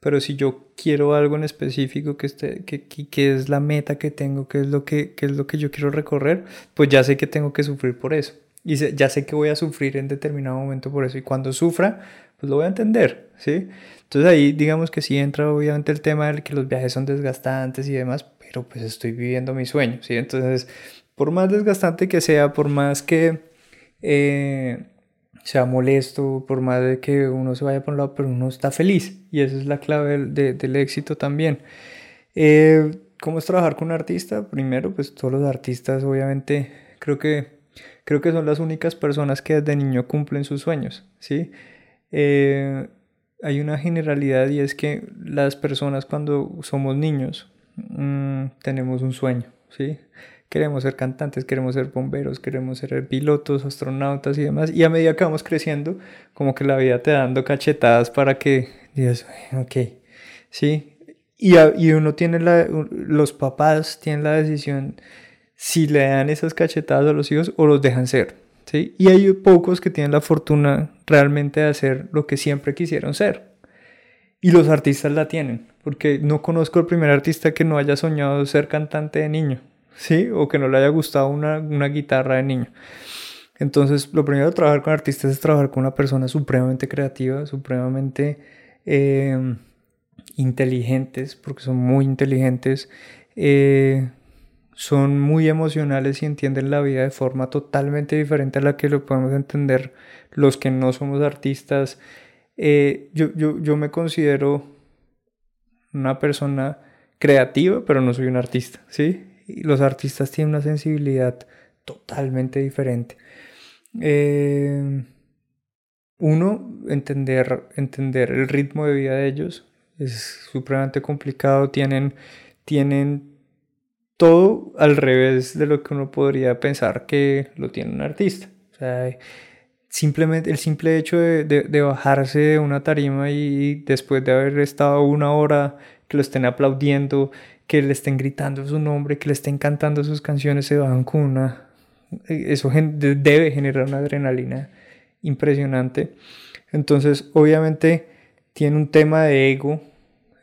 Pero si yo quiero algo en específico que, esté, que, que, es la meta que tengo, que es, lo que, que es lo que yo quiero recorrer, pues ya sé que tengo que sufrir por eso. Y ya sé que voy a sufrir en determinado momento por eso. Y cuando sufra, pues lo voy a entender, ¿sí? Entonces ahí digamos que sí entra obviamente el tema de que los viajes son desgastantes y demás, pero pues estoy viviendo mi sueño, ¿sí? Entonces, por más desgastante que sea, por más que eh, sea molesto, por más de que uno se vaya por un lado, pero uno está feliz y esa es la clave del, del éxito también. Eh, ¿Cómo es trabajar con un artista? Primero, pues todos los artistas obviamente creo que, creo que son las únicas personas que desde niño cumplen sus sueños, ¿sí? Eh, hay una generalidad y es que las personas cuando somos niños mmm, tenemos un sueño, ¿sí? Queremos ser cantantes, queremos ser bomberos, queremos ser pilotos, astronautas y demás. Y a medida que vamos creciendo, como que la vida te da dando cachetadas para que digas, ok, ¿sí? Y, y uno tiene la, los papás tienen la decisión si le dan esas cachetadas a los hijos o los dejan ser, ¿sí? Y hay pocos que tienen la fortuna realmente de hacer lo que siempre quisieron ser. Y los artistas la tienen, porque no conozco el primer artista que no haya soñado ser cantante de niño, ¿sí? O que no le haya gustado una, una guitarra de niño. Entonces, lo primero de trabajar con artistas es trabajar con una persona supremamente creativa, supremamente eh, inteligentes, porque son muy inteligentes, eh, son muy emocionales y entienden la vida de forma totalmente diferente a la que lo podemos entender los que no somos artistas. Eh, yo, yo, yo me considero una persona creativa, pero no soy un artista, ¿sí? Los artistas tienen una sensibilidad totalmente diferente. Eh, uno, entender, entender el ritmo de vida de ellos es supremamente complicado. Tienen, tienen todo al revés de lo que uno podría pensar que lo tiene un artista. O sea, simplemente el simple hecho de, de, bajarse de una tarima y después de haber estado una hora que lo estén aplaudiendo, que le estén gritando su nombre, que le estén cantando sus canciones, se bajan con una... Eso debe generar una adrenalina impresionante. Entonces, obviamente, tiene un tema de ego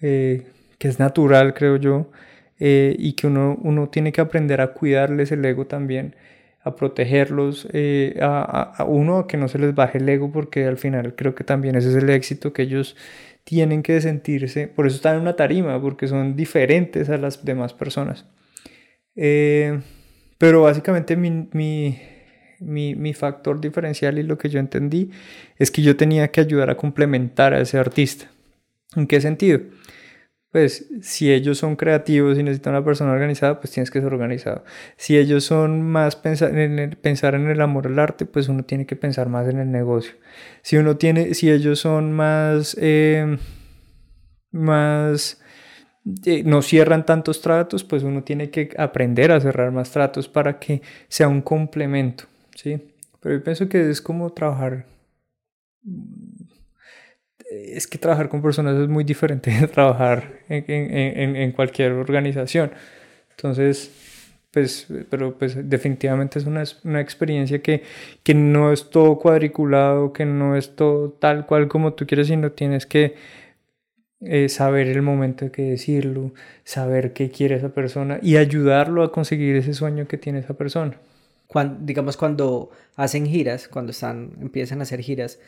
eh, que es natural, creo yo, eh, y que uno, uno tiene que aprender a cuidarles el ego también, a protegerlos, eh, a, a, uno a que no se les baje el ego, porque al final creo que también ese es el éxito que ellos tienen que sentirse, por eso están en una tarima, porque son diferentes a las demás personas. Eh, pero básicamente mi, mi, mi, mi, factor diferencial y lo que yo entendí es que yo tenía que ayudar a complementar a ese artista. ¿En qué sentido? Pues si ellos son creativos y necesitan una persona organizada, pues tienes que ser organizado. Si ellos son más pensar en el, pensar en el amor al arte, pues uno tiene que pensar más en el negocio. Si uno tiene, si ellos son más, eh, más, eh, no cierran tantos tratos, pues uno tiene que aprender a cerrar más tratos para que sea un complemento, ¿sí? Pero yo pienso que es como trabajar es que trabajar con personas es muy diferente de trabajar en, en, en, cualquier organización. Entonces, pues, pero pues definitivamente es una, una experiencia que, que, no es todo cuadriculado, que no es todo tal cual como tú quieres, sino tienes que eh, saber el momento de que decirlo, saber qué quiere esa persona y ayudarlo a conseguir ese sueño que tiene esa persona. Cuando, digamos, cuando hacen giras, cuando están, empiezan a hacer giras,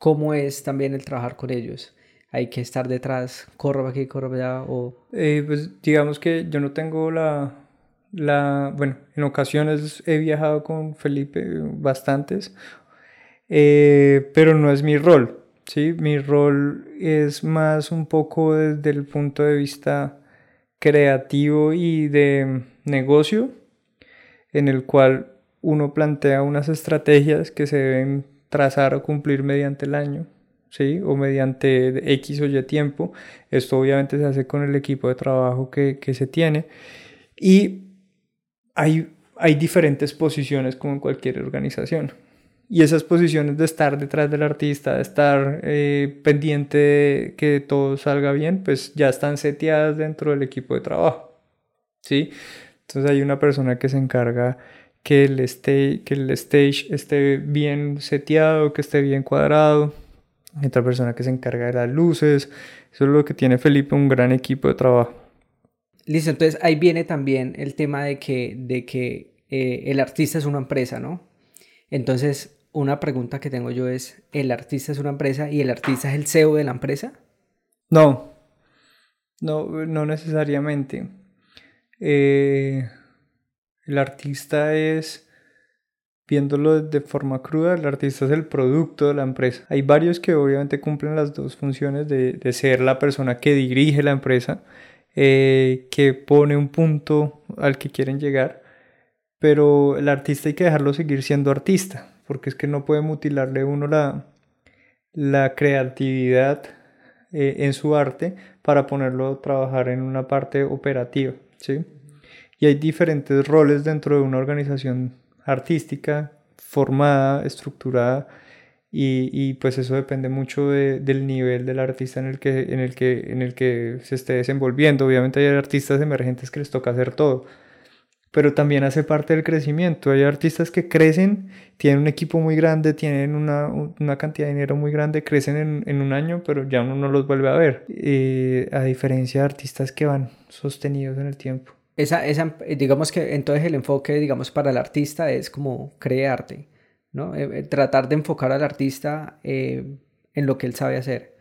cómo es también el trabajar con ellos. Hay que estar detrás, corro aquí, corro allá o... Eh, pues digamos que yo no tengo la, la... Bueno, en ocasiones he viajado con Felipe bastantes, eh, pero no es mi rol, ¿sí? Mi rol es más un poco desde el punto de vista creativo y de negocio, en el cual uno plantea unas estrategias que se deben trazar o cumplir mediante el año. ¿sí? O mediante X o Y tiempo. Esto obviamente se hace con el equipo de trabajo que, que se tiene. Y hay, hay diferentes posiciones como en cualquier organización. Y esas posiciones de estar detrás del artista, de estar eh, pendiente de que todo salga bien, pues ya están seteadas dentro del equipo de trabajo. ¿Sí? Entonces hay una persona que se encarga que el, stage, que el stage esté bien seteado, que esté bien cuadrado. Hay otra persona que se encarga de las luces. Eso es lo que tiene Felipe, un gran equipo de trabajo. Listo, entonces ahí viene también el tema de que, de que eh, el artista es una empresa, ¿no? Entonces, una pregunta que tengo yo es, ¿el artista es una empresa y el artista es el CEO de la empresa? No, no, no necesariamente. Eh, el artista es, viéndolo de forma cruda, el artista es el producto de la empresa. Hay varios que obviamente cumplen las dos funciones de, ser la persona que dirige la empresa, eh, que pone un punto al que quieren llegar, pero el artista hay que dejarlo seguir siendo artista porque es que no puede mutilarle uno la, creatividad eh, en su arte para ponerlo a trabajar en una parte operativa, ¿sí? Y hay diferentes roles dentro de una organización artística formada, estructurada, y, pues eso depende mucho del nivel del artista en el, que, en, el que, en el que se esté desenvolviendo. Obviamente hay artistas emergentes que les toca hacer todo, pero también hace parte del crecimiento. Hay artistas que crecen, tienen un equipo muy grande, tienen una, una cantidad de dinero muy grande, crecen en, en, un año, pero ya uno no los vuelve a ver, eh, a diferencia de artistas que van sostenidos en el tiempo. Esa, esa, digamos que entonces el enfoque, digamos, para el artista es como crearte, ¿no? Eh, eh, tratar de enfocar al artista en lo que él sabe hacer.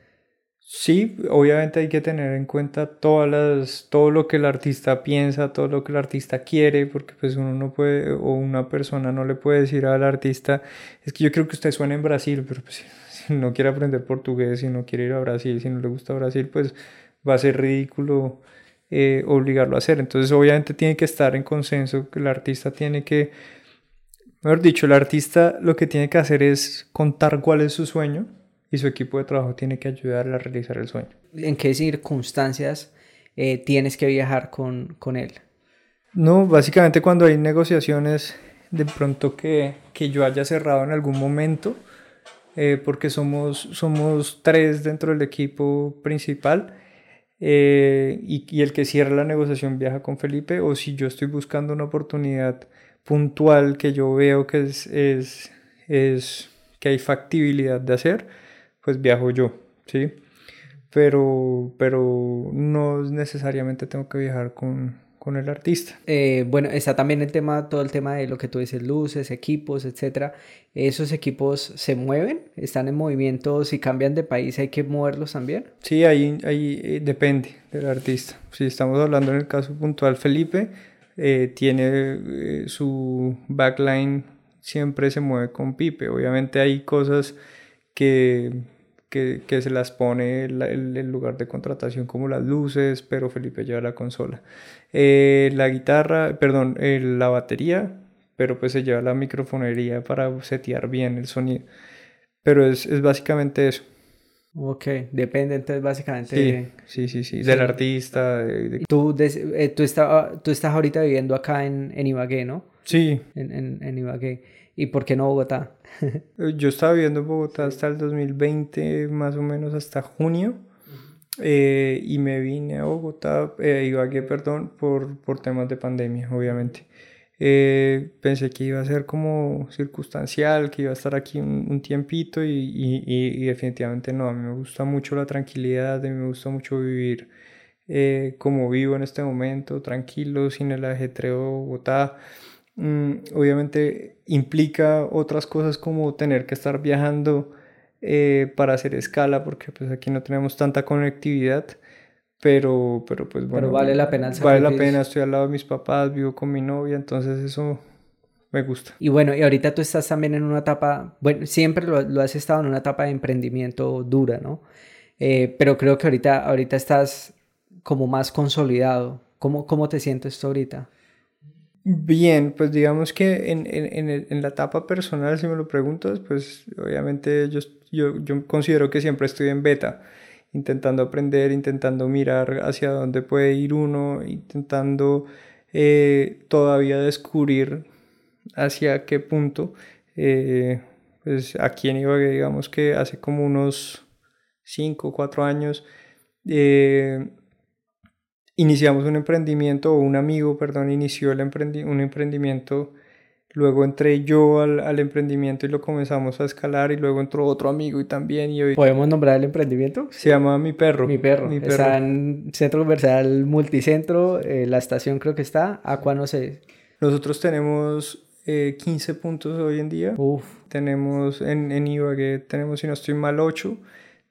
Sí, obviamente hay que tener en cuenta todas las, todo lo que el artista piensa, todo lo que el artista quiere, porque pues uno no puede, o una persona no le puede decir al artista, es que yo creo que usted suena en Brasil, pero pues si no quiere aprender portugués, si no quiere ir a Brasil, si no le gusta Brasil, pues va a ser ridículo eh, obligarlo a hacer. Entonces obviamente tiene que estar en consenso, que el artista tiene que, mejor dicho, el artista lo que tiene que hacer es contar cuál es su sueño y su equipo de trabajo tiene que ayudarle a realizar el sueño. ¿En qué circunstancias eh, tienes que viajar con, con, él? No, básicamente cuando hay negociaciones de pronto que, que yo haya cerrado en algún momento, eh, porque somos, somos tres dentro del equipo principal. Eh, y, el que cierra la negociación viaja con Felipe, o si yo estoy buscando una oportunidad puntual que yo veo que es, es, es que hay factibilidad de hacer, pues viajo yo, ¿sí? Pero, pero no necesariamente tengo que viajar con, con el artista. Eh, bueno, está también el tema, todo el tema de lo que tú dices, luces, equipos, etcétera. ¿Esos equipos se mueven? ¿Están en movimiento? Si cambian de país, ¿hay que moverlos también? Sí, ahí, ahí eh, depende del artista. Si estamos hablando en el caso puntual, Felipe eh, tiene su backline, siempre se mueve con Pipe. Obviamente hay cosas que que, que se las pone el, lugar de contratación como las luces, pero Felipe lleva la consola. Eh, la guitarra, perdón, eh, la batería, pero pues se lleva la microfonería para setear bien el sonido. Pero es, es básicamente eso. Ok, depende entonces básicamente sí, de... Sí, sí, sí, del artista. Tú, eh, tú, está, tú estás ahorita viviendo acá en, en Ibagué, ¿no? Sí. En, en, en Ibagué. ¿Y por qué no Bogotá? Yo estaba viviendo en Bogotá hasta el 2020, más o menos hasta junio. Eh, y me vine a Bogotá, eh, Ibagué, perdón, por, por temas de pandemia, obviamente. Eh, pensé que iba a ser como circunstancial, que iba a estar aquí un, tiempito y, y, y, definitivamente no. A mí me gusta mucho la tranquilidad, a mí me gusta mucho vivir eh, como vivo en este momento, tranquilo, sin el ajetreo de Bogotá. Mm, obviamente implica otras cosas como tener que estar viajando eh, para hacer escala, porque pues aquí no tenemos tanta conectividad, pero, pero pues bueno. Pero vale la pena Vale la pena, estoy al lado de mis papás, vivo con mi novia, entonces eso me gusta. Y bueno, y ahorita tú estás también en una etapa, bueno, siempre lo, lo has estado en una etapa de emprendimiento dura, ¿no? Eh, pero creo que ahorita, ahorita estás como más consolidado. ¿Cómo, cómo te sientes tú ahorita? Bien, pues digamos que en, en, en, la etapa personal, si me lo preguntas, pues obviamente yo, yo, yo, considero que siempre estoy en beta, intentando aprender, intentando mirar hacia dónde puede ir uno, intentando eh, todavía descubrir hacia qué punto. Eh, pues aquí en Ibagué, digamos que hace como unos 5 o 4 años, eh, iniciamos un emprendimiento, o un amigo, perdón, inició el un emprendimiento, luego entré yo al, emprendimiento y lo comenzamos a escalar y luego entró otro amigo y también. Y hoy... ¿Podemos nombrar el emprendimiento? Se llama Mi Perro. Mi Perro. Mi perro. Está en Centro Comercial Multicentro, eh, la estación creo que está, Aqua no sé. Nosotros tenemos 15 eh, puntos hoy en día. Uf. Tenemos en, en Ibagué, tenemos, si no estoy mal, 8.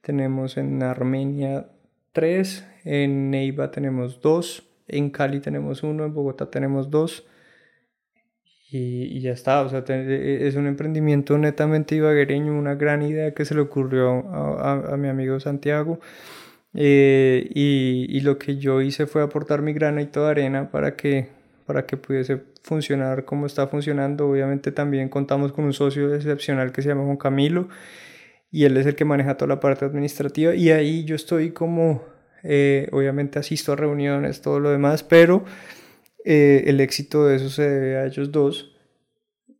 Tenemos en Armenia 3, en Neiva tenemos 2, en Cali tenemos 1, en Bogotá tenemos 2 y, ya está, o sea, e, es un emprendimiento netamente ibaguereño, una gran idea que se le ocurrió a, mi amigo Santiago. Eh, y, lo que yo hice fue aportar mi granito de arena para que, para que pudiese funcionar como está funcionando. Obviamente también contamos con un socio excepcional que se llama Juan Camilo y él es el que maneja toda la parte administrativa. Y ahí yo estoy como, eh, obviamente asisto a reuniones, todo lo demás, pero eh, el éxito de eso se debe a ellos dos.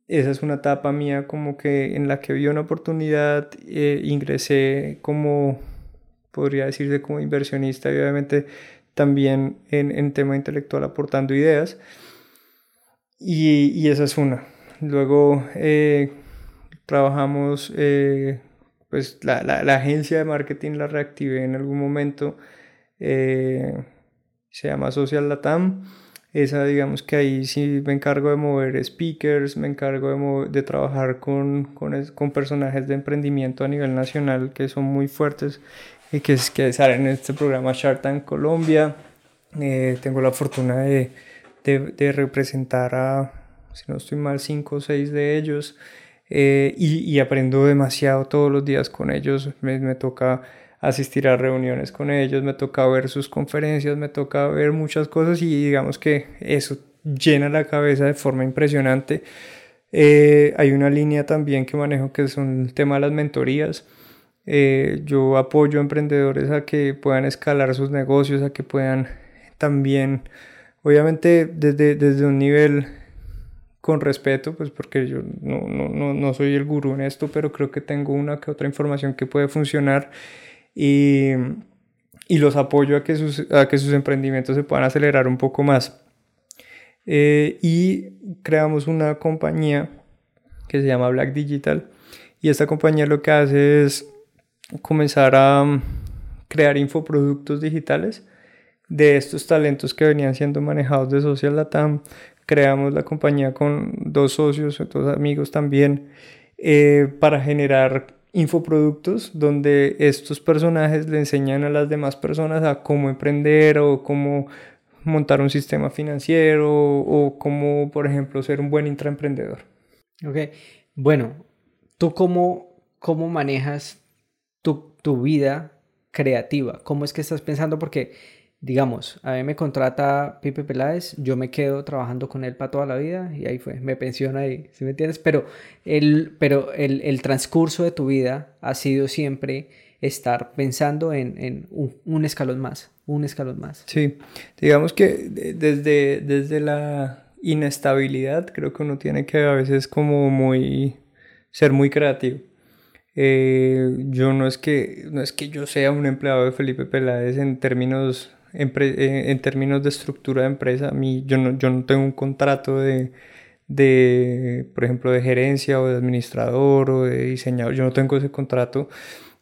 Esa es una etapa mía como que en la que vi una oportunidad, eh, ingresé como, podría decirse como inversionista y obviamente también en, en tema intelectual aportando ideas. Y, y esa es una. Luego trabajamos pues la, la, la, agencia de marketing la reactivé en algún momento, eh, se llama Social Latam. Esa, digamos que ahí sí me encargo de mover speakers, me encargo de, de trabajar con, con, con, personajes de emprendimiento a nivel nacional que son muy fuertes y que, que salen en este programa Shark Tank Colombia. Eh, tengo la fortuna de, de, de, representar a, si no estoy mal, cinco o seis de ellos. Eh, y, aprendo demasiado todos los días con ellos. Me, me, toca asistir a reuniones con ellos, me toca ver sus conferencias, me toca ver muchas cosas y digamos que eso llena la cabeza de forma impresionante. Eh, hay una línea también que manejo que son el tema de las mentorías. Eh, yo apoyo a emprendedores a que puedan escalar sus negocios, a que puedan también, obviamente desde, desde un nivel con respeto, pues porque yo no, no, no, soy el gurú en esto, pero creo que tengo una que otra información que puede funcionar y, y los apoyo a que, sus, a que sus emprendimientos se puedan acelerar un poco más. Eh, y creamos una compañía que se llama Black Digital y esta compañía lo que hace es comenzar a um, crear infoproductos digitales de estos talentos que venían siendo manejados de Social Latam, creamos la compañía con dos socios, dos amigos también, eh, para generar infoproductos donde estos personajes le enseñan a las demás personas a cómo emprender o cómo montar un sistema financiero o cómo, por ejemplo, ser un buen intraemprendedor. Ok, bueno, ¿tú cómo, cómo manejas tu, tu vida creativa? ¿Cómo es que estás pensando? Porque digamos, a mí me contrata Pipe Peláez, yo me quedo trabajando con él para toda la vida y ahí fue, me pensiona ahí, ¿sí me entiendes? Pero el, pero el, el transcurso de tu vida ha sido siempre estar pensando en, en un, escalón más, un escalón más. Sí, digamos que desde, desde la inestabilidad creo que uno tiene que a veces como muy ser muy creativo. Eh, yo no es que no es que yo sea un empleado de Felipe Peláez en términos en, términos de estructura de empresa, mí, yo, no, yo no tengo un contrato de, de, por ejemplo, de gerencia o de administrador o de diseñador, yo no tengo ese contrato.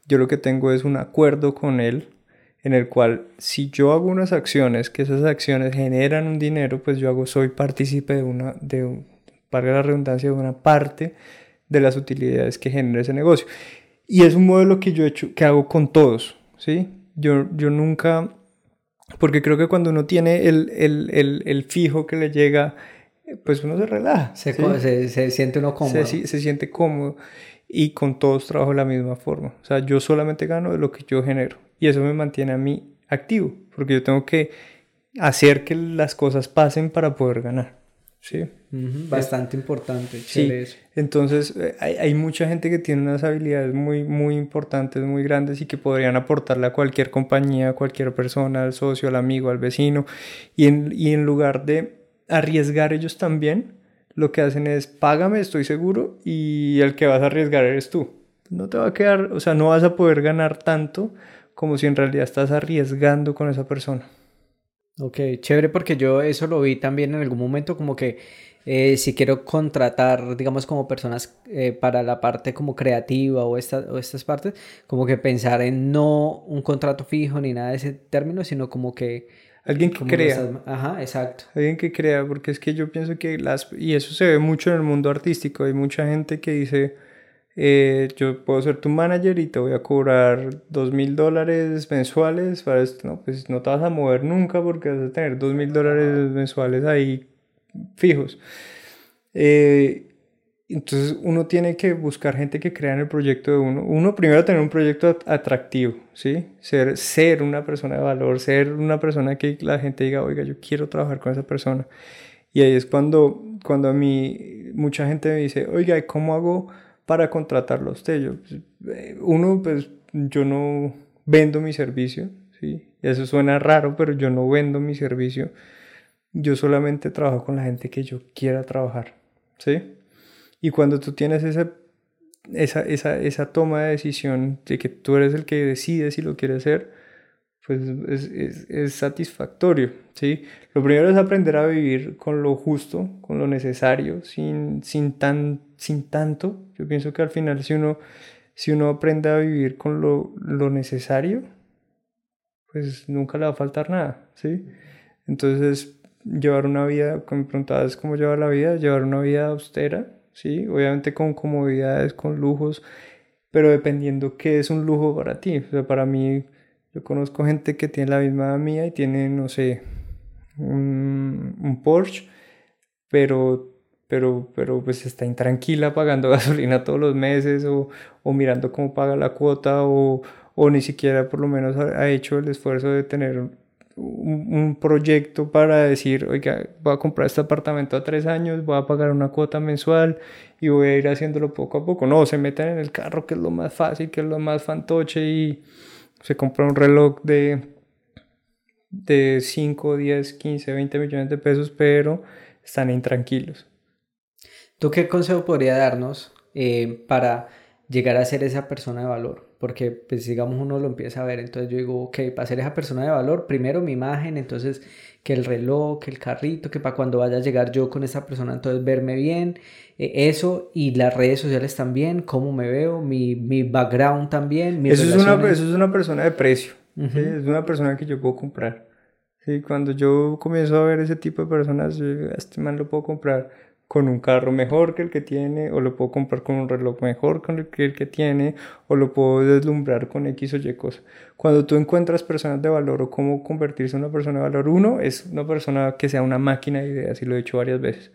Yo lo que tengo es un acuerdo con él en el cual si yo hago unas acciones, que esas acciones generan un dinero, pues yo hago, soy partícipe de una, de, para la redundancia, de una parte de las utilidades que genera ese negocio. Y es un modelo que yo he hecho, que hago con todos, ¿sí? Yo, yo nunca porque creo que cuando uno tiene el, el, el, el fijo que le llega, pues uno se relaja. Se, se, se siente uno cómodo. Se, se, siente cómodo y con todos trabajo de la misma forma. O sea, yo solamente gano de lo que yo genero. Y eso me mantiene a mí activo, porque yo tengo que hacer que las cosas pasen para poder ganar. ¿Sí? Bastante importante. Sí. Entonces, eh, hay, hay, mucha gente que tiene unas habilidades muy, muy importantes, muy grandes y que podrían aportarle a cualquier compañía, a cualquier persona, al socio, al amigo, al vecino. Y en, y en lugar de arriesgar ellos también, lo que hacen es págame, estoy seguro, y el que vas a arriesgar eres tú. No te va a quedar, o sea, no vas a poder ganar tanto como si en realidad estás arriesgando con esa persona. Ok, chévere porque yo eso lo vi también en algún momento como que eh, si quiero contratar, digamos, como personas eh, para la parte como creativa o, esta, o estas partes, como que pensar en no un contrato fijo ni nada de ese término, sino como que... Alguien que crea. Ajá, exacto. Alguien que crea, porque es que yo pienso que las... Y eso se ve mucho en el mundo artístico, hay mucha gente que dice eh, yo puedo ser tu manager y te voy a cobrar dos mil dólares mensuales para esto. No, pues no te vas a mover nunca porque vas a tener dos mil dólares mensuales ahí fijos. Eh, entonces uno tiene que buscar gente que crea en el proyecto de uno. Uno primero tener un proyecto atractivo, ¿sí? Ser, ser una persona de valor, ser una persona que la gente diga, oiga, yo quiero trabajar con esa persona. Y ahí es cuando, cuando a mí mucha gente me dice, oiga, ¿cómo hago? Para contratarlo a usted. Yo, pues, eh, uno, pues yo no vendo mi servicio, ¿sí? Eso suena raro, pero yo no vendo mi servicio. Yo solamente trabajo con la gente que yo quiera trabajar, ¿sí? Y cuando tú tienes esa, esa, esa toma de decisión de que tú eres el que decide si lo quieres hacer, pues es, es, satisfactorio, ¿sí? Lo primero es aprender a vivir con lo justo, con lo necesario, sin, sin, tan, sin tanto. Yo pienso que al final si uno, si uno aprende a vivir con lo, lo necesario, pues nunca le va a faltar nada, ¿sí? Entonces, llevar una vida, como me preguntabas cómo llevar la vida, llevar una vida austera, ¿sí? Obviamente con comodidades, con lujos, pero dependiendo qué es un lujo para ti. O sea, para mí yo conozco gente que tiene la misma mía y tiene, no sé, un, Porsche, pero, pero, pero pues está intranquila pagando gasolina todos los meses o, o mirando cómo paga la cuota o, o, ni siquiera por lo menos ha, hecho el esfuerzo de tener un, un, proyecto para decir, oiga, voy a comprar este apartamento a tres años, voy a pagar una cuota mensual y voy a ir haciéndolo poco a poco. No, se meten en el carro que es lo más fácil, que es lo más fantoche y se compra un reloj de, de 5, 10, 15, 20 millones de pesos, pero están intranquilos. ¿Tú qué consejo podría darnos eh, para llegar a ser esa persona de valor? Porque, pues, digamos, uno lo empieza a ver, entonces yo digo, ok, para ser esa persona de valor, primero mi imagen, entonces que el reloj, que el carrito, que para cuando vaya a llegar yo con esa persona, entonces verme bien, eh, eso y las redes sociales también, cómo me veo, mi, mi background también. eso, es una, eso es una persona de precio, es una persona que yo puedo comprar. ¿sí? Cuando yo comienzo a ver ese tipo de personas, este man lo puedo comprar con un carro mejor que el que tiene, o lo puedo comprar con un reloj mejor que el que tiene, o lo puedo deslumbrar con X o Y cosa. Cuando tú encuentras personas de valor o cómo convertirse en una persona de valor, uno es una persona que sea una máquina de ideas, y lo he dicho varias veces.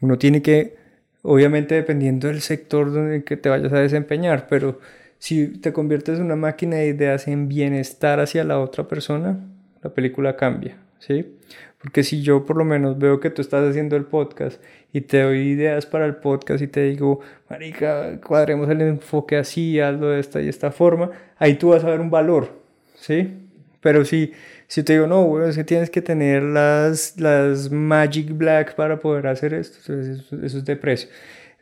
Uno tiene que, obviamente dependiendo del sector donde que te vayas a desempeñar, pero si te conviertes en una máquina de ideas en bienestar hacia la otra persona, la película cambia, ¿sí? Porque si yo por lo menos veo que tú estás haciendo el podcast y te doy ideas para el podcast y te digo, marica, cuadremos el enfoque así, hazlo de esta y esta forma, ahí tú vas a ver un valor, ¿sí? Pero si, si te digo, no, bueno, es que tienes que tener las, las Magic Black para poder hacer esto, eso, eso es de precio.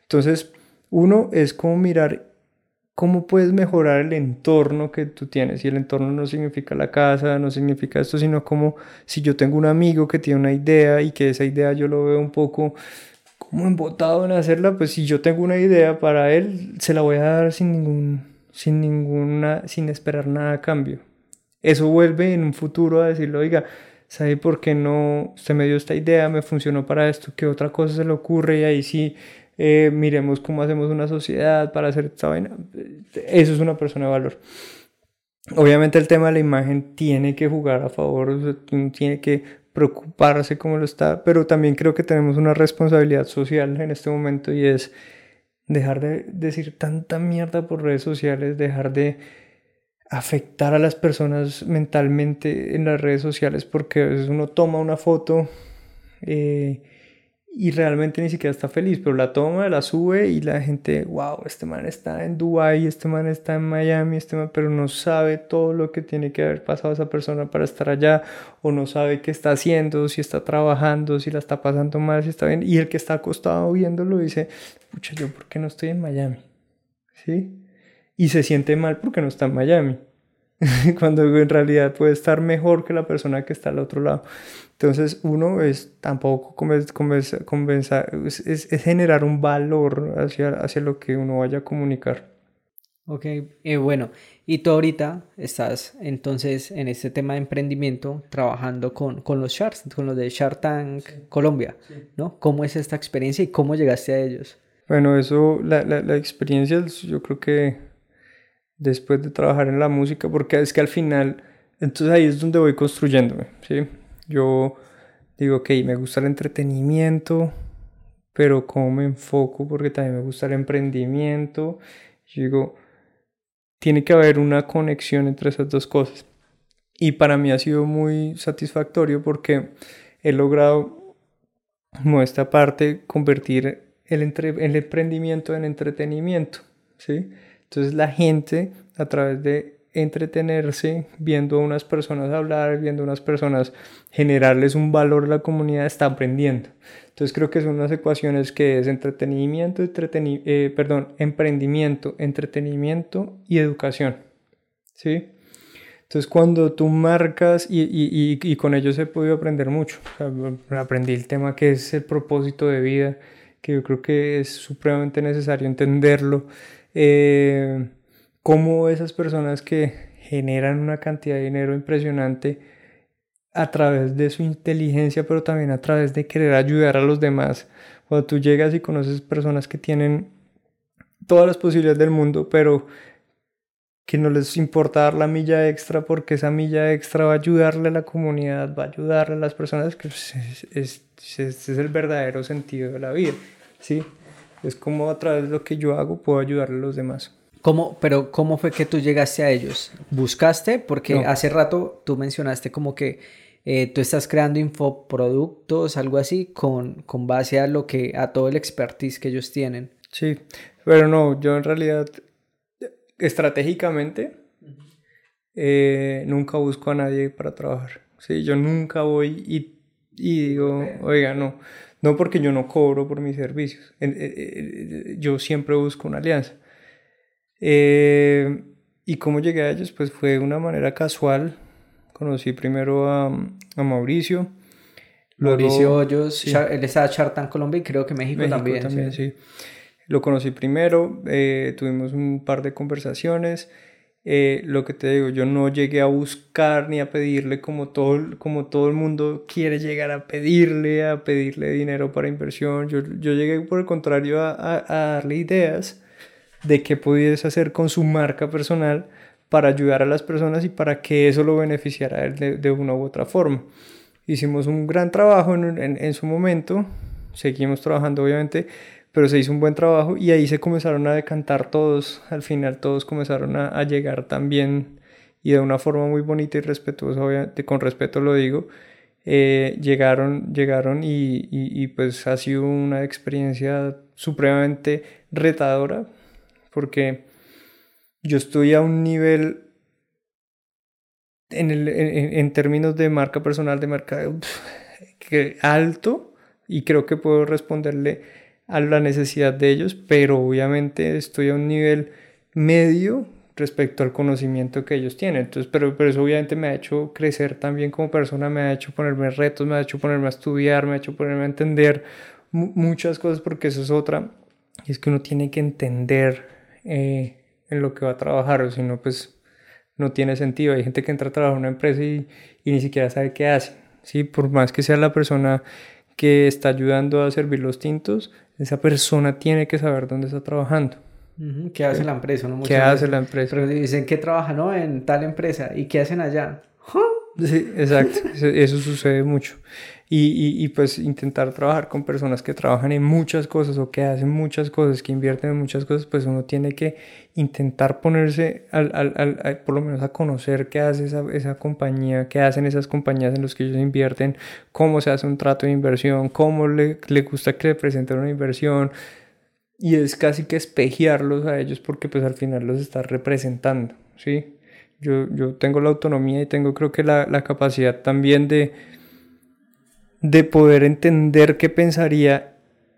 Entonces, uno es como mirar cómo puedes mejorar el entorno que tú tienes. Y el entorno no significa la casa, no significa esto, sino como si yo tengo un amigo que tiene una idea y que esa idea yo lo veo un poco como embotado en hacerla, pues si yo tengo una idea para él, se la voy a dar sin ningún, sin ninguna, sin esperar nada a cambio. Eso vuelve en un futuro a decirle, oiga, ¿sabe por qué no? Usted me dio esta idea, me funcionó para esto, ¿qué otra cosa se le ocurre? Y ahí sí eh, miremos cómo hacemos una sociedad para hacer esta vaina. Eso es una persona de valor. Obviamente el tema de la imagen tiene que jugar a favor, tiene que preocuparse cómo lo está, pero también creo que tenemos una responsabilidad social en este momento y es dejar de decir tanta mierda por redes sociales, dejar de afectar a las personas mentalmente en las redes sociales porque a veces uno toma una foto eh, y realmente ni siquiera está feliz, pero la toma, la sube y la gente, wow, este man está en Dubai, este man está en Miami, este man, pero no sabe todo lo que tiene que haber pasado esa persona para estar allá, o no sabe qué está haciendo, si está trabajando, si la está pasando mal, si está bien, y el que está acostado viéndolo dice, pucha, yo por qué no estoy en Miami, ¿sí? Y se siente mal porque no está en Miami. cuando en realidad puede estar mejor que la persona que está al otro lado. Entonces uno es tampoco convencer, es, es, generar un valor hacia, hacia lo que uno vaya a comunicar. Ok, eh, bueno, y tú ahorita estás entonces en este tema de emprendimiento trabajando con, con los Sharks, con los de Shark Tank Colombia, ¿no? ¿Cómo es esta experiencia y cómo llegaste a ellos? Bueno, eso, la, la, la experiencia, yo creo que después de trabajar en la música, porque es que al final, entonces ahí es donde voy construyéndome, ¿sí? Yo digo, ok, me gusta el entretenimiento, pero ¿cómo me enfoco? Porque también me gusta el emprendimiento. Yo digo, tiene que haber una conexión entre esas dos cosas. Y para mí ha sido muy satisfactorio porque he logrado, como esta parte, convertir el, el emprendimiento en entretenimiento, ¿sí? Entonces la gente a través de entretenerse viendo a unas personas hablar, viendo a unas personas generarles un valor a la comunidad, está aprendiendo. Entonces creo que son unas ecuaciones que es entretenimiento, eh, perdón, emprendimiento, entretenimiento y educación. ¿Sí? Entonces cuando tú marcas y, y, y, con ellos he podido aprender mucho, aprendí el tema que es el propósito de vida, que yo creo que es supremamente necesario entenderlo eh, cómo esas personas que generan una cantidad de dinero impresionante a través de su inteligencia, pero también a través de querer ayudar a los demás. Cuando tú llegas y conoces personas que tienen todas las posibilidades del mundo, pero que no les importa dar la milla extra porque esa milla extra va a ayudarle a la comunidad, va a ayudarle a las personas, que pues, es, es, es el verdadero sentido de la vida, ¿sí? Es como a través de lo que yo hago puedo ayudarle a los demás. ¿Cómo, pero cómo fue que tú llegaste a ellos? ¿Buscaste? Porque hace rato tú mencionaste como que eh, tú estás creando infoproductos, algo así, con, con base a lo que, a todo el expertise que ellos tienen. Sí, pero no, yo en realidad, estratégicamente, eh, nunca busco a nadie para trabajar. Sí, yo nunca voy y, y digo, oiga, no no porque yo no cobro por mis servicios. Eh, eh, yo siempre busco una alianza. Eh, y cómo llegué a ellos, pues fue de una manera casual. Conocí primero a, Mauricio. Mauricio Hoyos, él está en Chartan, Colombia y creo que México, también. también sí. Lo conocí primero, tuvimos un par de conversaciones. Eh, lo que te digo, yo no llegué a buscar ni a pedirle como todo, como todo el mundo quiere llegar a pedirle, a pedirle dinero para inversión. Yo, yo llegué por el contrario a, a, darle ideas de qué pudiese hacer con su marca personal para ayudar a las personas y para que eso lo beneficiara a de, de una u otra forma. Hicimos un gran trabajo en, en, en su momento, seguimos trabajando obviamente pero se hizo un buen trabajo y ahí se comenzaron a decantar todos, al final todos comenzaron a, llegar también y de una forma muy bonita y respetuosa, obviamente con respeto lo digo, eh, llegaron, llegaron y, y, pues ha sido una experiencia supremamente retadora porque yo estoy a un nivel en, el, en, términos de marca personal, de marca que alto y creo que puedo responderle a la necesidad de ellos, pero obviamente estoy a un nivel medio respecto al conocimiento que ellos tienen. Entonces, pero, pero eso obviamente me ha hecho crecer también como persona, me ha hecho ponerme retos, me ha hecho ponerme a estudiar, me ha hecho ponerme a entender muchas cosas, porque eso es otra, y es que uno tiene que entender eh, en lo que va a trabajar, o si no, pues no tiene sentido. Hay gente que entra a trabajar en una empresa y, y ni siquiera sabe qué hace, ¿sí? Por más que sea la persona que está ayudando a servir los tintos, esa persona tiene que saber dónde está trabajando. ¿Qué hace la empresa? ¿Qué hace la empresa? Pero dicen que trabaja, ¿no? En tal empresa. ¿Y qué hacen allá? Sí, exacto, eso, sucede mucho. Y, y, pues intentar trabajar con personas que trabajan en muchas cosas o que hacen muchas cosas, que invierten en muchas cosas, pues uno tiene que intentar ponerse, al, al, al, por lo menos a conocer qué hace esa, esa, compañía, qué hacen esas compañías en las que ellos invierten, cómo se hace un trato de inversión, cómo le, le gusta que le presenten una inversión. Y es casi que espejearlos a ellos porque pues al final los está representando, ¿sí? Yo, yo tengo la autonomía y tengo creo que la, la capacidad también de, de poder entender qué pensaría,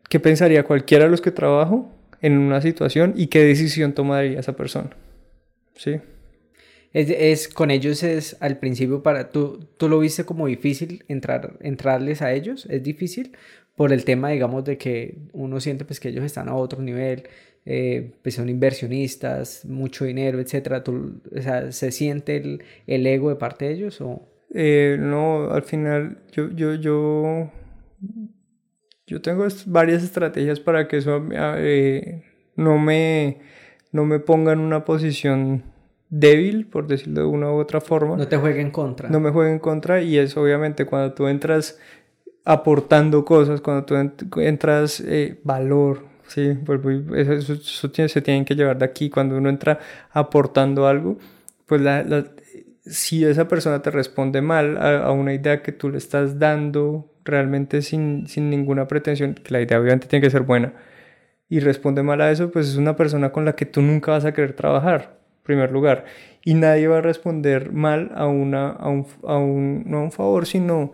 qué pensaría cualquiera de los que trabajo en una situación y qué decisión tomaría esa persona. ¿Sí? Es, es, con ellos es al principio para tú tú lo viste como difícil entrar entrarles a ellos es difícil por el tema digamos de que uno siente pues que ellos están a otro nivel eh, pues son inversionistas, mucho dinero, etcétera. o sea, ¿Se siente el, el, ego de parte de ellos? O? Eh, no, al final yo, yo, yo, yo tengo varias estrategias para que eso eh, no, me, no me ponga en una posición débil, por decirlo de una u otra forma. No te juegue en contra. No me juegue en contra y es obviamente cuando tú entras aportando cosas, cuando tú entras valor, Sí, eso, se tienen que llevar de aquí. Cuando uno entra aportando algo, pues la, si esa persona te responde mal a, una idea que tú le estás dando realmente sin, sin ninguna pretensión, que la idea obviamente tiene que ser buena, y responde mal a eso, pues es una persona con la que tú nunca vas a querer trabajar, en primer lugar. Y nadie va a responder mal a, una, a, un, a un, no a un favor, sino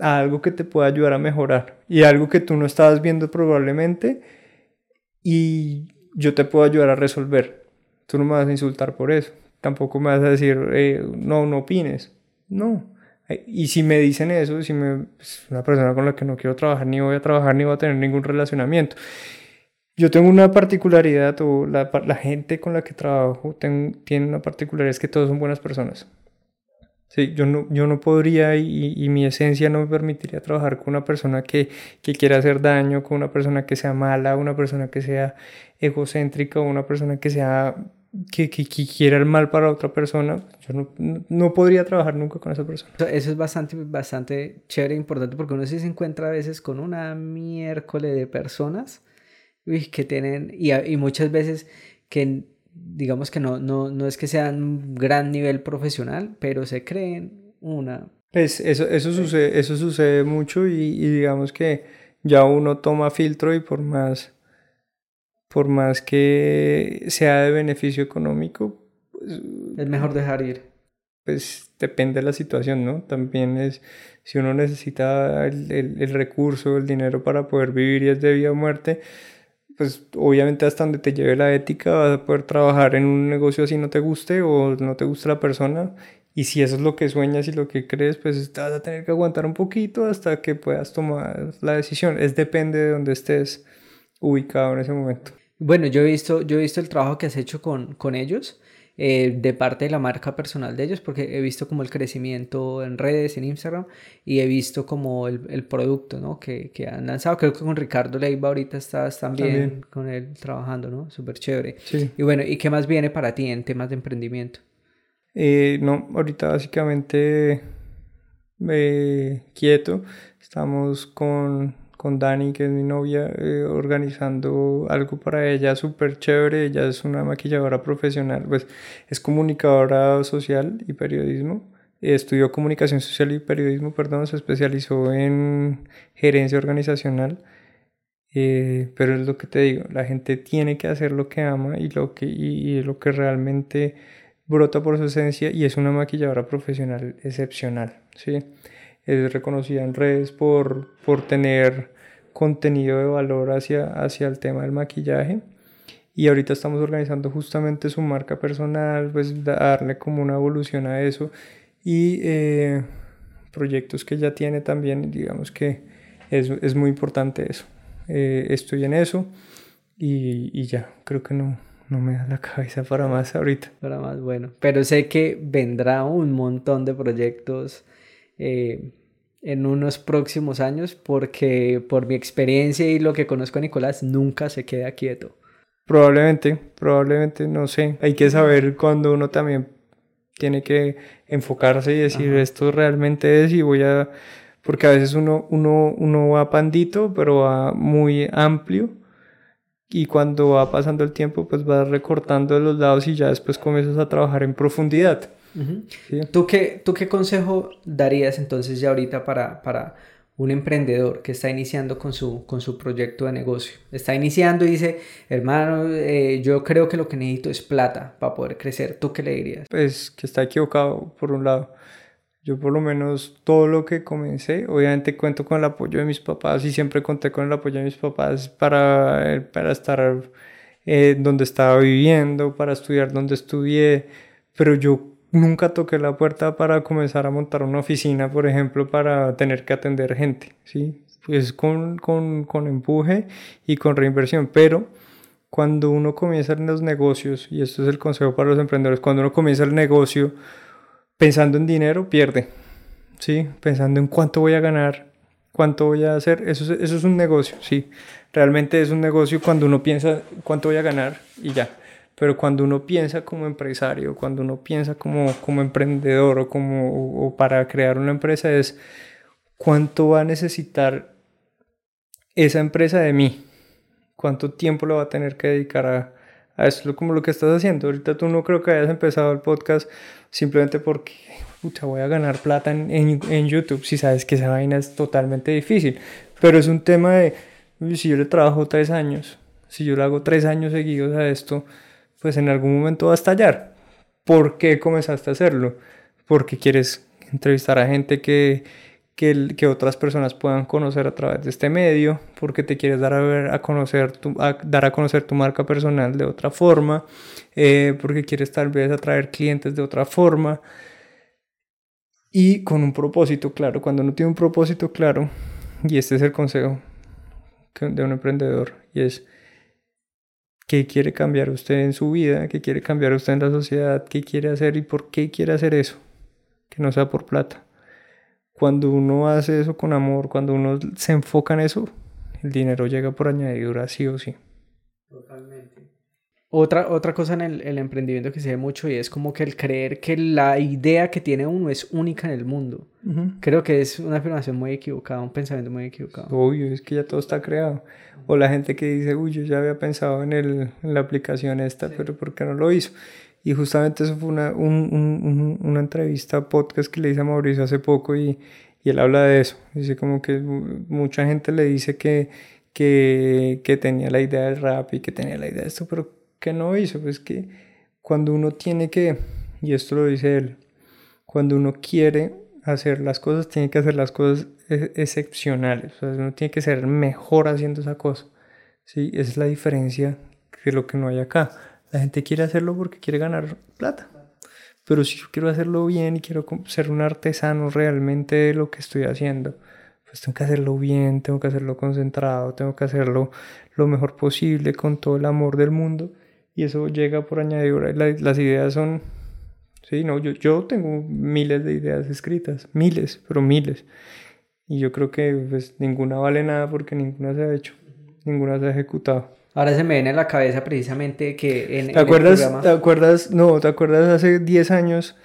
a algo que te pueda ayudar a mejorar. Y algo que tú no estabas viendo probablemente y yo te puedo ayudar a resolver. Tú no me vas a insultar por eso. Tampoco me vas a decir, eh, no, no opines. No. Y si me dicen eso, si me, pues, una persona con la que no quiero trabajar, ni voy a trabajar, ni voy a tener ningún relacionamiento. Yo tengo una particularidad, o la, la gente con la que trabajo tiene una particularidad, es que todos son buenas personas. Sí, yo no, yo no podría y, y, mi esencia no me permitiría trabajar con una persona que, que quiera hacer daño, con una persona que sea mala, una persona que sea egocéntrica, una persona que sea que, que, quiera el mal para otra persona. Yo no, no, podría trabajar nunca con esa persona. Eso es bastante, bastante chévere e importante porque uno sí se encuentra a veces con una miércoles de personas uy, que tienen, y, y muchas veces que digamos que no, no, no es que sean un gran nivel profesional, pero se creen una... Pues eso, eso, sucede, eso sucede mucho y, digamos que ya uno toma filtro y por más, por más que sea de beneficio económico, pues, es mejor dejar ir. Pues depende de la situación, ¿no? También es, si uno necesita el, el, el recurso, el dinero para poder vivir y es de vida o muerte, pues obviamente hasta donde te lleve la ética vas a poder trabajar en un negocio así no te guste o no te gusta la persona y si eso es lo que sueñas y lo que crees pues vas a tener que aguantar un poquito hasta que puedas tomar la decisión es depende de donde estés ubicado en ese momento bueno yo he visto yo he visto el trabajo que has hecho con, con ellos eh, de parte de la marca personal de ellos, porque he visto como el crecimiento en redes, en Instagram, y he visto como el, el producto, ¿no? Que, que, han lanzado. Creo que con Ricardo Leiva ahorita estás también, con él trabajando, ¿no? Súper chévere. Sí. Y bueno, ¿y qué más viene para ti en temas de emprendimiento? Eh, no, ahorita básicamente eh, quieto. Estamos con con Dani, que es mi novia, eh, organizando algo para ella súper chévere. Ella es una maquilladora profesional, pues es comunicadora social y periodismo. estudió comunicación social y periodismo, perdón, se especializó en gerencia organizacional. Eh, pero es lo que te digo, la gente tiene que hacer lo que ama y lo que, y, lo que realmente brota por su esencia y es una maquilladora profesional excepcional, ¿sí? Es reconocida en redes por, por tener contenido de valor hacia, hacia el tema del maquillaje. Y ahorita estamos organizando justamente su marca personal, pues darle como una evolución a eso. Y eh, proyectos que ya tiene también, digamos que es, es muy importante eso. Eh, estoy en eso y, y, ya, creo que no, no me da la cabeza para más ahorita. Para más, bueno. Pero sé que vendrá un montón de proyectos. Eh, en unos próximos años porque por mi experiencia y lo que conozco a Nicolás nunca se queda quieto. Probablemente, probablemente, no sé. Hay que saber cuando uno también tiene que enfocarse y decir esto realmente es y voy a... Porque a veces uno, uno, uno va pandito, pero va muy amplio y cuando va pasando el tiempo pues vas recortando de los lados y ya después comienzas a trabajar en profundidad. ¿Tú, qué, ¿Tú qué consejo darías entonces ya ahorita para, para un emprendedor que está iniciando con su, con su proyecto de negocio? Está iniciando y dice, hermano, eh, yo creo que lo que necesito es plata para poder crecer. ¿Tú qué le dirías? Pues que está equivocado por un lado. Yo por lo menos todo lo que comencé, obviamente cuento con el apoyo de mis papás y siempre conté con el apoyo de mis papás para, para estar eh, donde estaba viviendo, para estudiar donde estudié, pero yo nunca toqué la puerta para comenzar a montar una oficina, por ejemplo, para tener que atender gente, ¿sí? Pues con, con, con empuje y con reinversión, pero cuando uno comienza en los negocios, y esto es el consejo para los emprendedores, cuando uno comienza el negocio pensando en dinero, pierde, ¿sí? Pensando en cuánto voy a ganar, cuánto voy a hacer, eso, eso es un negocio, ¿sí? Realmente es un negocio cuando uno piensa cuánto voy a ganar y ya pero cuando uno piensa como empresario, cuando uno piensa como, como emprendedor o, como, o para crear una empresa es cuánto va a necesitar esa empresa de mí, cuánto tiempo lo va a tener que dedicar a, a esto, como lo que estás haciendo. Ahorita tú no creo que hayas empezado el podcast simplemente porque pucha, voy a ganar plata en, en, en, YouTube, si sabes que esa vaina es totalmente difícil, pero es un tema de, si yo le trabajo tres años, si yo le hago tres años seguidos a esto, pues en algún momento va a estallar. ¿Por qué comenzaste a hacerlo? Porque quieres entrevistar a gente que, que, otras personas puedan conocer a través de este medio, porque te quieres dar a, ver, a, conocer, tu, dar a conocer tu marca personal de otra forma, eh, porque quieres tal vez atraer clientes de otra forma y con un propósito claro. Cuando no tiene un propósito claro, y este es el consejo de un emprendedor, y es qué quiere cambiar usted en su vida, qué quiere cambiar usted en la sociedad, qué quiere hacer y por qué quiere hacer eso, que no sea por plata. Cuando uno hace eso con amor, cuando uno se enfoca en eso, el dinero llega por añadidura sí o sí. Totalmente. Otra, otra cosa en el, emprendimiento que se ve mucho y es como que el creer que la idea que tiene uno es única en el mundo. Creo que es una afirmación muy equivocada, un pensamiento muy equivocado. Obvio, es que ya todo está creado. O la gente que dice, uy, yo ya había pensado en, el, en la aplicación esta, pero ¿por qué no lo hizo? Y justamente eso fue una, un, un, una entrevista, podcast que le hice a Mauricio hace poco y, y él habla de eso. Dice como que mucha gente le dice que, que, que tenía la idea del rap y que tenía la idea de esto, pero que no hizo? Pues que cuando uno tiene que, y esto lo dice él, cuando uno quiere hacer las cosas, tiene que hacer las cosas e, excepcionales. O sea, uno tiene que ser mejor haciendo esa cosa. ¿sí? Esa es la diferencia de lo que no hay acá. La gente quiere hacerlo porque quiere ganar plata. Pero si yo quiero hacerlo bien y quiero ser un artesano realmente de lo que estoy haciendo, pues tengo que hacerlo bien, tengo que hacerlo concentrado, tengo que hacerlo lo mejor posible con todo el amor del mundo y eso llega por añadidura. las ideas son, sí, no, yo, yo tengo miles de ideas escritas, miles, pero miles. Y yo creo que pues, ninguna vale nada porque ninguna se ha hecho, ninguna se ha ejecutado. Ahora se me viene a la cabeza precisamente que en, ¿Te acuerdas, ¿Te acuerdas? No, ¿te acuerdas hace 10 años?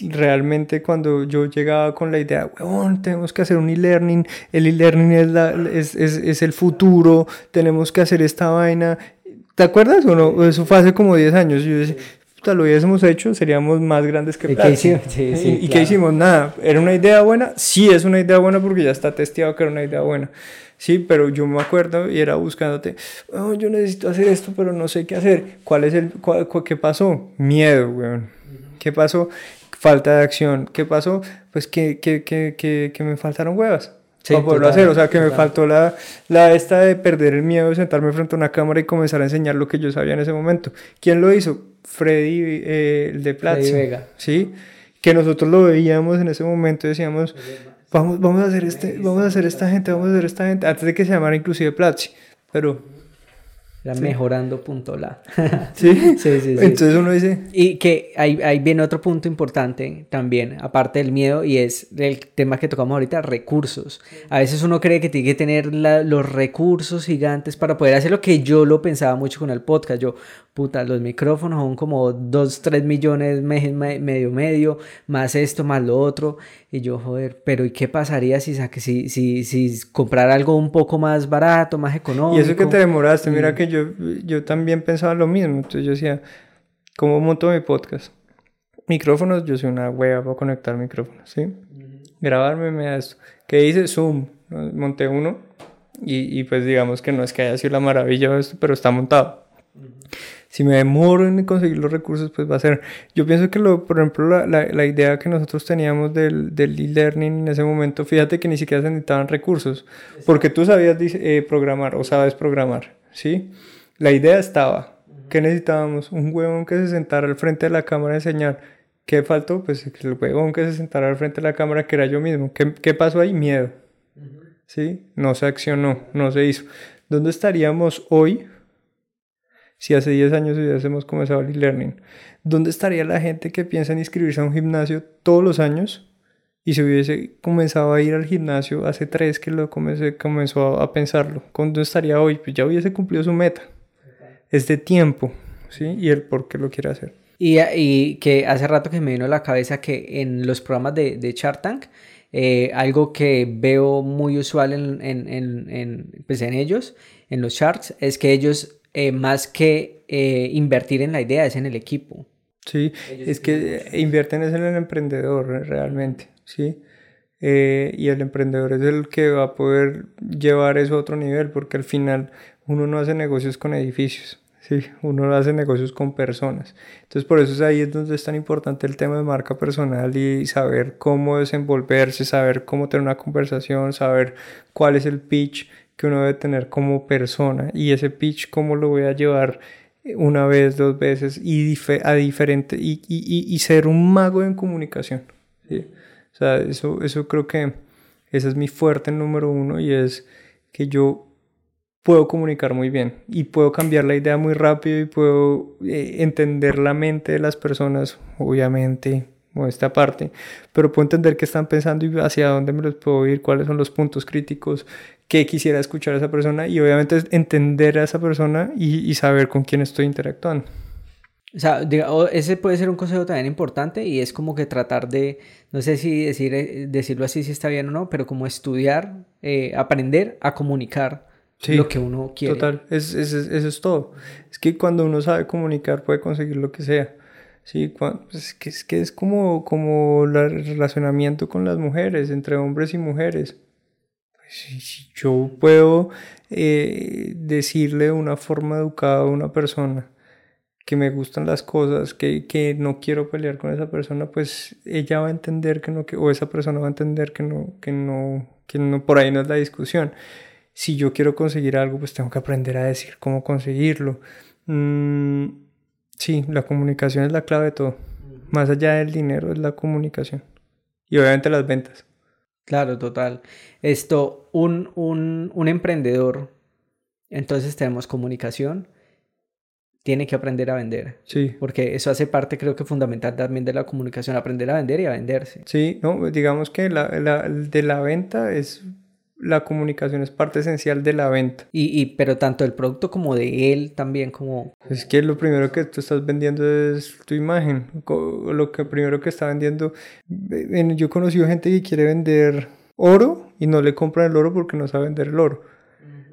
realmente cuando yo llegaba con la idea, weón, tenemos que hacer un e-learning, el e-learning es, es, es, es, el futuro, tenemos que hacer esta vaina, ¿Te acuerdas o no? Eso fue hace como 10 años. Yo decía, puta, lo hubiésemos hecho, seríamos más grandes que ¿Y qué hicimos? Sí, sí, ¿Y, qué hicimos? Nada. ¿Era una idea buena? Sí, es una idea buena porque ya está testeado que era una idea buena. Sí, pero yo me acuerdo y era buscándote, oh, yo necesito hacer esto, pero no sé qué hacer. ¿Cuál es el, qué pasó? Miedo, weón. ¿Qué pasó? Falta de acción. ¿Qué pasó? Pues que, que, que, que, que me faltaron huevas para poderlo hacer. O sea, que me faltó la, la esta de perder el miedo de sentarme frente a una cámara y comenzar a enseñar lo que yo sabía en ese momento. ¿Quién lo hizo? Freddy, eh, el de Platzi. Freddy Vega. Sí, que nosotros lo veíamos en ese momento y decíamos, vamos, vamos a hacer este, vamos a hacer esta gente, vamos a hacer esta gente, antes de que se llamara inclusive Platzi. Pero Era mejorando punto la. ¿Sí? sí, sí, Entonces uno dice... Y que ahí, ahí, viene otro punto importante también, aparte del miedo, y es el tema que tocamos ahorita, recursos. A veces uno cree que tiene que tener los recursos gigantes para poder hacer lo que yo lo pensaba mucho con el podcast. Yo, puta, los micrófonos son como 2, 3 millones, medio, medio, más esto, más lo otro. Y yo, joder, pero ¿y qué pasaría si, si, si, si comprar algo un poco más barato, más económico? Y eso que te demoraste, mira que yo, yo también pensaba lo mismo. Entonces yo decía, ¿cómo monto mi podcast? Micrófonos, yo soy una wea para conectar micrófonos, ¿sí? Grabarme me da esto. ¿Qué hice? Zoom. Monté uno y, y, pues digamos que no es que haya sido la maravilla de esto, pero está montado si me demoro en conseguir los recursos, pues va a ser. Yo pienso que, lo, por ejemplo, la, la, la idea que nosotros teníamos del, del e-learning en ese momento, fíjate que ni siquiera se necesitaban recursos, porque tú sabías eh, programar o sabes programar, ¿sí? La idea estaba. ¿Qué necesitábamos? Un huevón que se sentara al frente de la cámara a enseñar. ¿Qué faltó? Pues el huevón que se sentara al frente de la cámara, que era yo mismo. ¿Qué, qué pasó ahí? Miedo. ¿Sí? No se accionó, no se hizo. ¿Dónde estaríamos hoy si hace 10 años hubiésemos comenzado el e-learning? ¿Dónde estaría la gente que piensa en inscribirse a un gimnasio todos los años y se hubiese comenzado a ir al gimnasio hace 3 que lo comencé, comenzó a, pensarlo? ¿Dónde estaría hoy? Pues ya hubiese cumplido su meta. Es de tiempo, ¿sí? Y el por qué lo quiere hacer. Y, y, que hace rato que me vino a la cabeza que en los programas de, de Shark Tank, eh, algo que veo muy usual en, en, en, pues en ellos, en los charts, es que ellos eh, más que eh, invertir en la idea, es en el equipo. Sí, es que invierten es en el emprendedor realmente, ¿sí? Eh, y el emprendedor es el que va a poder llevar eso a otro nivel, porque al final uno no hace negocios con edificios, ¿sí? Uno hace negocios con personas. Entonces por eso es ahí es donde es tan importante el tema de marca personal y saber cómo desenvolverse, saber cómo tener una conversación, saber cuál es el pitch que uno debe tener como persona y ese pitch cómo lo voy a llevar una vez, dos veces y a diferente y, y, y, ser un mago en comunicación. ¿sí? O sea, eso, eso creo que ese es mi fuerte número uno y es que yo puedo comunicar muy bien y puedo cambiar la idea muy rápido y puedo eh, entender la mente de las personas, obviamente, o esta parte, pero puedo entender qué están pensando y hacia dónde me los puedo ir, cuáles son los puntos críticos que quisiera escuchar a esa persona y obviamente entender a esa persona y, saber con quién estoy interactuando. O sea, ese puede ser un consejo también importante y es como que tratar de, no sé si decir, eh, decirlo así si está bien o no, pero como estudiar, eh, aprender a comunicar lo que uno quiere. Total, es, es, eso es todo. Es que cuando uno sabe comunicar puede conseguir lo que sea. Sí, pues es, que, es que es como, como el relacionamiento con las mujeres, entre hombres y mujeres si, yo puedo eh, decirle de una forma educada a una persona que me gustan las cosas, que, que, no quiero pelear con esa persona, pues ella va a entender que no, que, o esa persona va a entender que no, que no, que no, por ahí no es la discusión. Si yo quiero conseguir algo, pues tengo que aprender a decir cómo conseguirlo. Mm, sí, la comunicación es la clave de todo. Más allá del dinero es la comunicación. Y obviamente las ventas. Claro, total. Esto, un, un, un emprendedor, entonces tenemos comunicación, tiene que aprender a vender. Sí. Porque eso hace parte, creo que fundamental también de la comunicación, aprender a vender y a venderse. Sí, no, digamos que la, la, de la venta es la comunicación es parte esencial de la venta. Y, y, pero tanto el producto como de él también como... Es que lo primero que tú estás vendiendo es tu imagen. Lo que primero que está vendiendo... Yo he conocido gente que quiere vender oro y no le compran el oro porque no sabe vender el oro.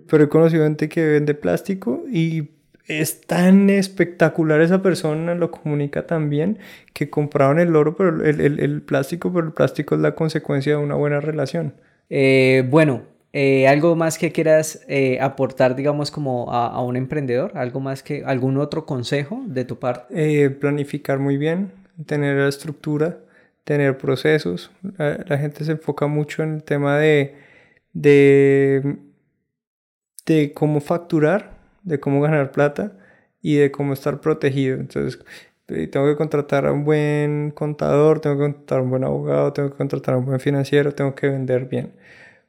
Pero he conocido gente que vende plástico y es tan espectacular esa persona, lo comunica tan bien, que compraron el oro, pero el, el, el plástico, pero el plástico es la consecuencia de una buena relación. Eh, bueno, eh, ¿algo más que quieras eh, aportar, digamos, como a, un emprendedor? ¿Algo más que, algún otro consejo de tu parte? planificar muy bien, tener la estructura, tener procesos. La, gente se enfoca mucho en el tema de, de, de cómo facturar, de cómo ganar plata y de cómo estar protegido. Entonces, tengo que contratar a un buen contador, tengo que contratar a un buen abogado, tengo que contratar a un buen financiero, tengo que vender bien.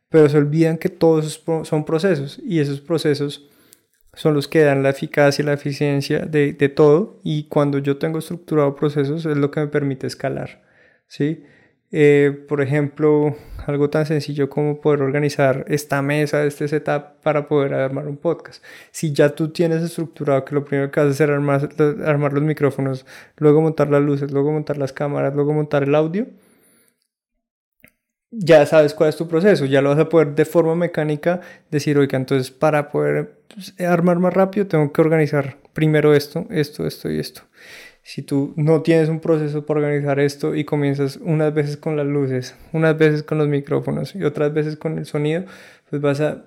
Pero se olvidan que todos son procesos y esos procesos son los que dan la eficacia y la eficiencia de, de, todo y cuando yo tengo estructurado procesos es lo que me permite escalar, ¿sí? Eh, por ejemplo, algo tan sencillo como poder organizar esta mesa, este setup para poder armar un podcast. Si ya tú tienes estructurado que lo primero que haces es armar, armar los micrófonos, luego montar las luces, luego montar las cámaras, luego montar el audio, ya sabes cuál es tu proceso, ya lo vas a poder de forma mecánica decir, oiga, entonces para poder pues, armar más rápido tengo que organizar primero esto, esto, esto y esto. Si tú no tienes un proceso para organizar esto y comienzas unas veces con las luces, unas veces con los micrófonos y otras veces con el sonido, pues vas a,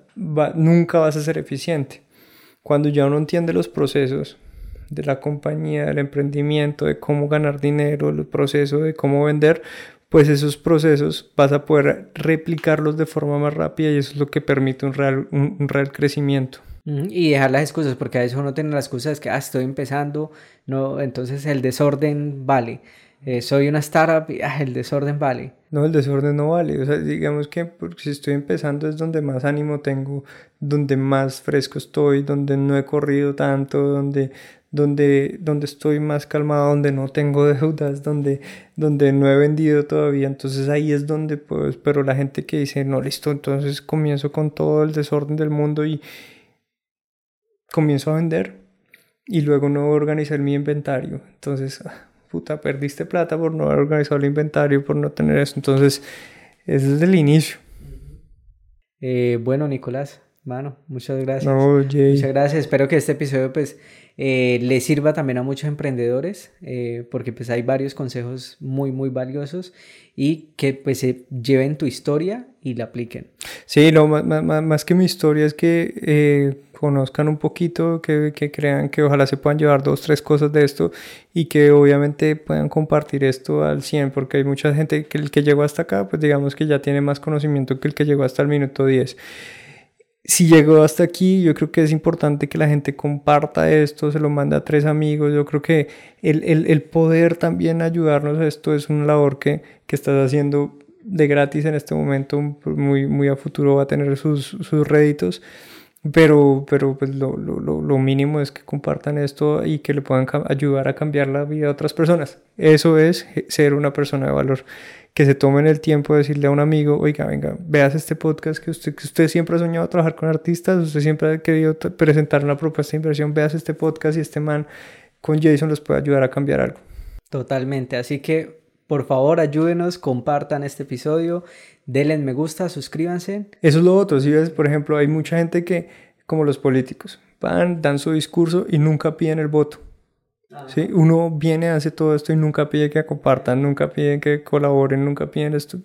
nunca vas a ser eficiente. Cuando ya uno entiende los procesos de la compañía, del emprendimiento, de cómo ganar dinero, el proceso de cómo vender, pues esos procesos vas a poder replicarlos de forma más rápida y eso es lo que permite un real, un real crecimiento. Y dejar las excusas, porque a veces uno tiene las excusas que, ah, estoy empezando, no, entonces el desorden vale. Eh, soy una startup y ah, el desorden vale. No, el desorden no vale. O sea, digamos que porque si estoy empezando es donde más ánimo tengo, donde más fresco estoy, donde no he corrido tanto, donde, donde, donde estoy más calmado, donde no tengo deudas, donde, donde no he vendido todavía. Entonces ahí es donde, pues, pero la gente que dice, no, listo, entonces comienzo con todo el desorden del mundo y, comienzo a vender y luego no organizar mi inventario. Entonces, ah, puta, perdiste plata por no haber organizado el inventario, por no tener eso. Entonces, es el inicio. Eh, bueno, Nicolás, mano, muchas gracias. Muchas gracias. Espero que este episodio, pues, eh, le sirva también a muchos emprendedores, eh, porque pues hay varios consejos muy, muy valiosos y que pues se lleven tu historia y la apliquen. Sí, lo más, más, más que mi historia es que eh, conozcan un poquito, que, que, crean que ojalá se puedan llevar dos, tres cosas de esto y que obviamente puedan compartir esto al 100, porque hay mucha gente que el que llegó hasta acá, pues digamos que ya tiene más conocimiento que el que llegó hasta el minuto 10 si llegó hasta aquí, yo creo que es importante que la gente comparta esto, se lo mande a tres amigos. Yo creo que el, el, el poder también ayudarnos a esto es una labor que, que, estás haciendo de gratis en este momento, muy, muy a futuro va a tener sus, sus réditos. Pero, pero pues lo, lo, lo, mínimo es que compartan esto y que le puedan ayudar a cambiar la vida de otras personas. Eso es ser una persona de valor que se tomen el tiempo de decirle a un amigo, oiga, venga, veas este podcast que usted, que usted siempre ha soñado trabajar con artistas, usted siempre ha querido presentar una propuesta de inversión, veas este podcast y este man con Jason los puede ayudar a cambiar algo. Totalmente, así que por favor ayúdenos, compartan este episodio, denle me gusta, suscríbanse. Eso es lo otro, si ves, por ejemplo, hay mucha gente que, como los políticos, van, dan su discurso y nunca piden el voto. ¿sí? Uno viene, hace todo esto y nunca pide que compartan, nunca pide que colaboren, nunca piden esto.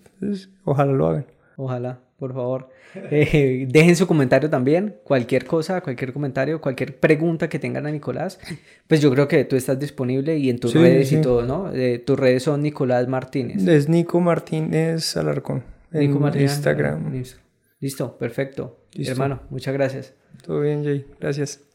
Ojalá lo hagan. Ojalá, por favor. Eh, dejen su comentario también, cualquier cosa, cualquier comentario, cualquier pregunta que tengan a Nicolás. Pues yo creo que tú estás disponible y en tus redes y todo, ¿no? Eh, tus redes son Nicolás Martínez. Es Nico Martínez Alarcón. En Nico Martínez, Instagram. Listo, perfecto. Hermano, muchas gracias. Todo bien, Jay. Gracias.